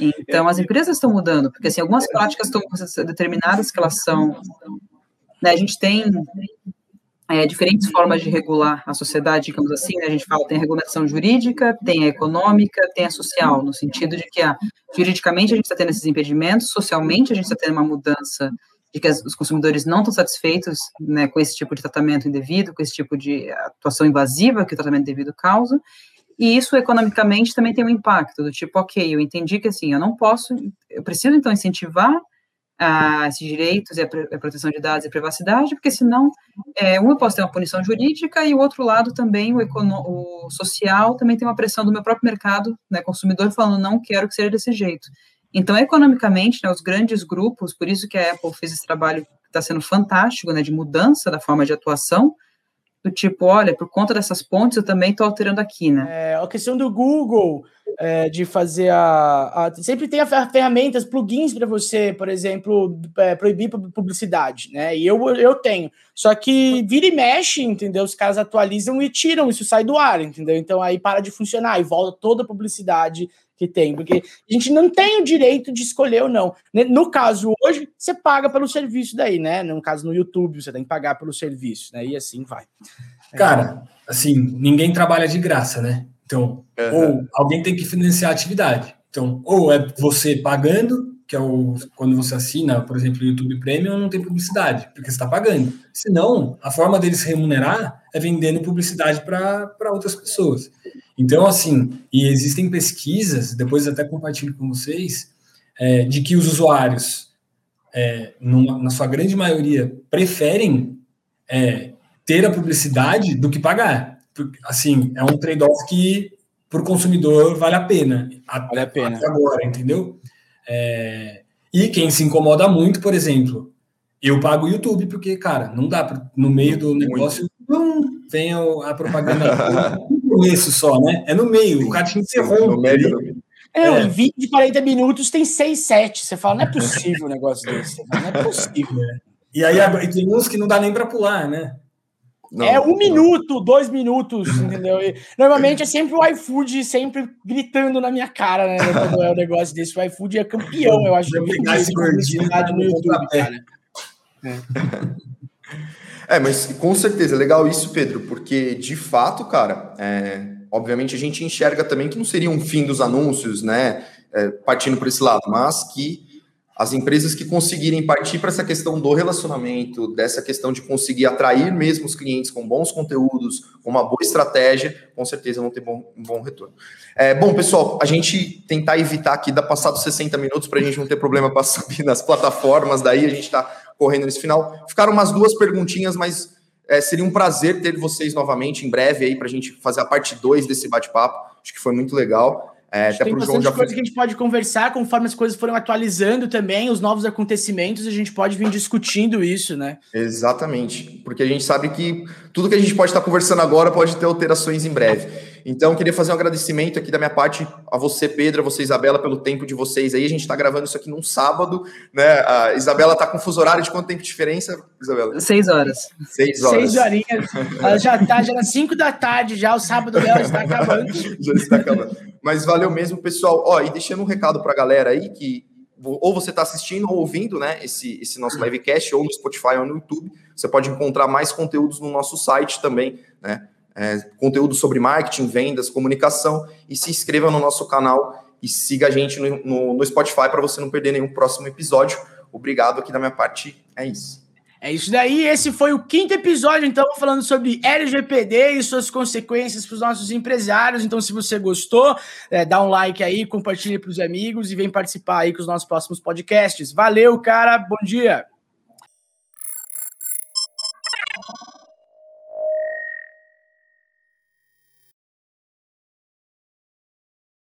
Então, as empresas estão mudando, porque assim, algumas práticas estão determinadas que elas são. Né, a gente tem é, diferentes formas de regular a sociedade, digamos assim, né, a gente fala, tem a regulamentação jurídica, tem a econômica, tem a social, no sentido de que, ah, juridicamente, a gente está tendo esses impedimentos, socialmente, a gente está tendo uma mudança de que os consumidores não estão satisfeitos né, com esse tipo de tratamento indevido, com esse tipo de atuação invasiva que o tratamento indevido causa, e isso economicamente também tem um impacto, do tipo, ok, eu entendi que assim, eu não posso, eu preciso então incentivar ah, esses direitos e a, a, proteção de dados e privacidade, porque senão, é, um, eu posso ter uma punição jurídica e o outro lado também, o, o social, também tem uma pressão do meu próprio mercado, né, consumidor, falando, não quero que seja desse jeito. Então, economicamente, né, os grandes grupos, por isso que a Apple fez esse trabalho que está sendo fantástico, né, de mudança da forma de atuação, do tipo, olha, por conta dessas pontes, eu também estou alterando aqui, né? É, a questão do Google, é, de fazer a, a, Sempre tem a ferramentas, plugins para você, por exemplo, é, proibir publicidade, né? E eu, eu tenho. Só que vira e mexe, entendeu? Os caras atualizam e tiram, isso sai do ar, entendeu? Então aí para de funcionar e volta toda a publicidade que tem, porque a gente não tem o direito de escolher ou não. No caso hoje, você paga pelo serviço daí, né? No caso no YouTube, você tem que pagar pelo serviço, né? E assim vai. Cara, assim, ninguém trabalha de graça, né? Então, uhum. ou alguém tem que financiar a atividade. Então, ou é você pagando, que é o quando você assina, por exemplo, o YouTube Premium, não tem publicidade, porque você está pagando. Senão, a forma deles remunerar é vendendo publicidade para outras pessoas. Então, assim, e existem pesquisas, depois até compartilho com vocês, é, de que os usuários, é, numa, na sua grande maioria, preferem é, ter a publicidade do que pagar. Assim, é um trade-off que para o consumidor vale a pena. Vale a pena. Até agora, entendeu? É, e quem se incomoda muito, por exemplo, eu pago o YouTube, porque, cara, não dá pra, no meio do negócio, não vem a, propaganda começo só, né? É no meio, o cara te interrompe. No meio, é, é. um vídeo de 40 minutos tem 6, 7. Você fala, não é possível um negócio desse. Não é possível. É. E aí e tem uns que não dá nem para pular, né? Não, é um não. minuto, dois minutos, entendeu? E, normalmente é sempre o iFood sempre gritando na minha cara, né? Quando é um negócio desse. O iFood é campeão, eu acho. Pegar esse gordinho no YouTube, cara. É. é, mas com certeza, é legal isso, Pedro, porque de fato, cara, é, obviamente a gente enxerga também que não seria um fim dos anúncios, né? É, partindo por esse lado, mas que as empresas que conseguirem partir para essa questão do relacionamento, dessa questão de conseguir atrair mesmo os clientes com bons conteúdos, com uma boa estratégia, com certeza vão ter bom, um bom retorno. É, bom, pessoal, a gente tentar evitar aqui da passados 60 minutos para a gente não ter problema para subir nas plataformas, daí a gente está correndo nesse final. Ficaram umas duas perguntinhas, mas é, seria um prazer ter vocês novamente em breve aí para a gente fazer a parte 2 desse bate-papo. Acho que foi muito legal. É, até tem bastante já... coisa que a gente pode conversar conforme as coisas foram atualizando também, os novos acontecimentos, a gente pode vir discutindo isso, né? Exatamente, porque a gente sabe que tudo que a gente pode estar conversando agora pode ter alterações em breve. Então, queria fazer um agradecimento aqui da minha parte a você, Pedro, a você, Isabela, pelo tempo de vocês aí. A gente está gravando isso aqui num sábado, né? A Isabela está com fuso horário de quanto tempo de diferença, Isabela? Seis horas. Seis horas. Seis horinhas. Ela já está, já nas cinco da tarde, já o sábado dela está acabando. já está acabando. Mas valeu mesmo, pessoal. Ó, e deixando um recado para a galera aí que ou você está assistindo ou ouvindo, né, esse, esse nosso livecast, ou no Spotify ou no YouTube. Você pode encontrar mais conteúdos no nosso site também, né? É, conteúdo sobre marketing, vendas, comunicação. E se inscreva no nosso canal e siga a gente no, no, no Spotify para você não perder nenhum próximo episódio. Obrigado aqui da minha parte. É isso. É isso daí. Esse foi o quinto episódio, então, falando sobre LGPD e suas consequências para os nossos empresários. Então, se você gostou, é, dá um like aí, compartilhe para os amigos e vem participar aí com os nossos próximos podcasts. Valeu, cara. Bom dia.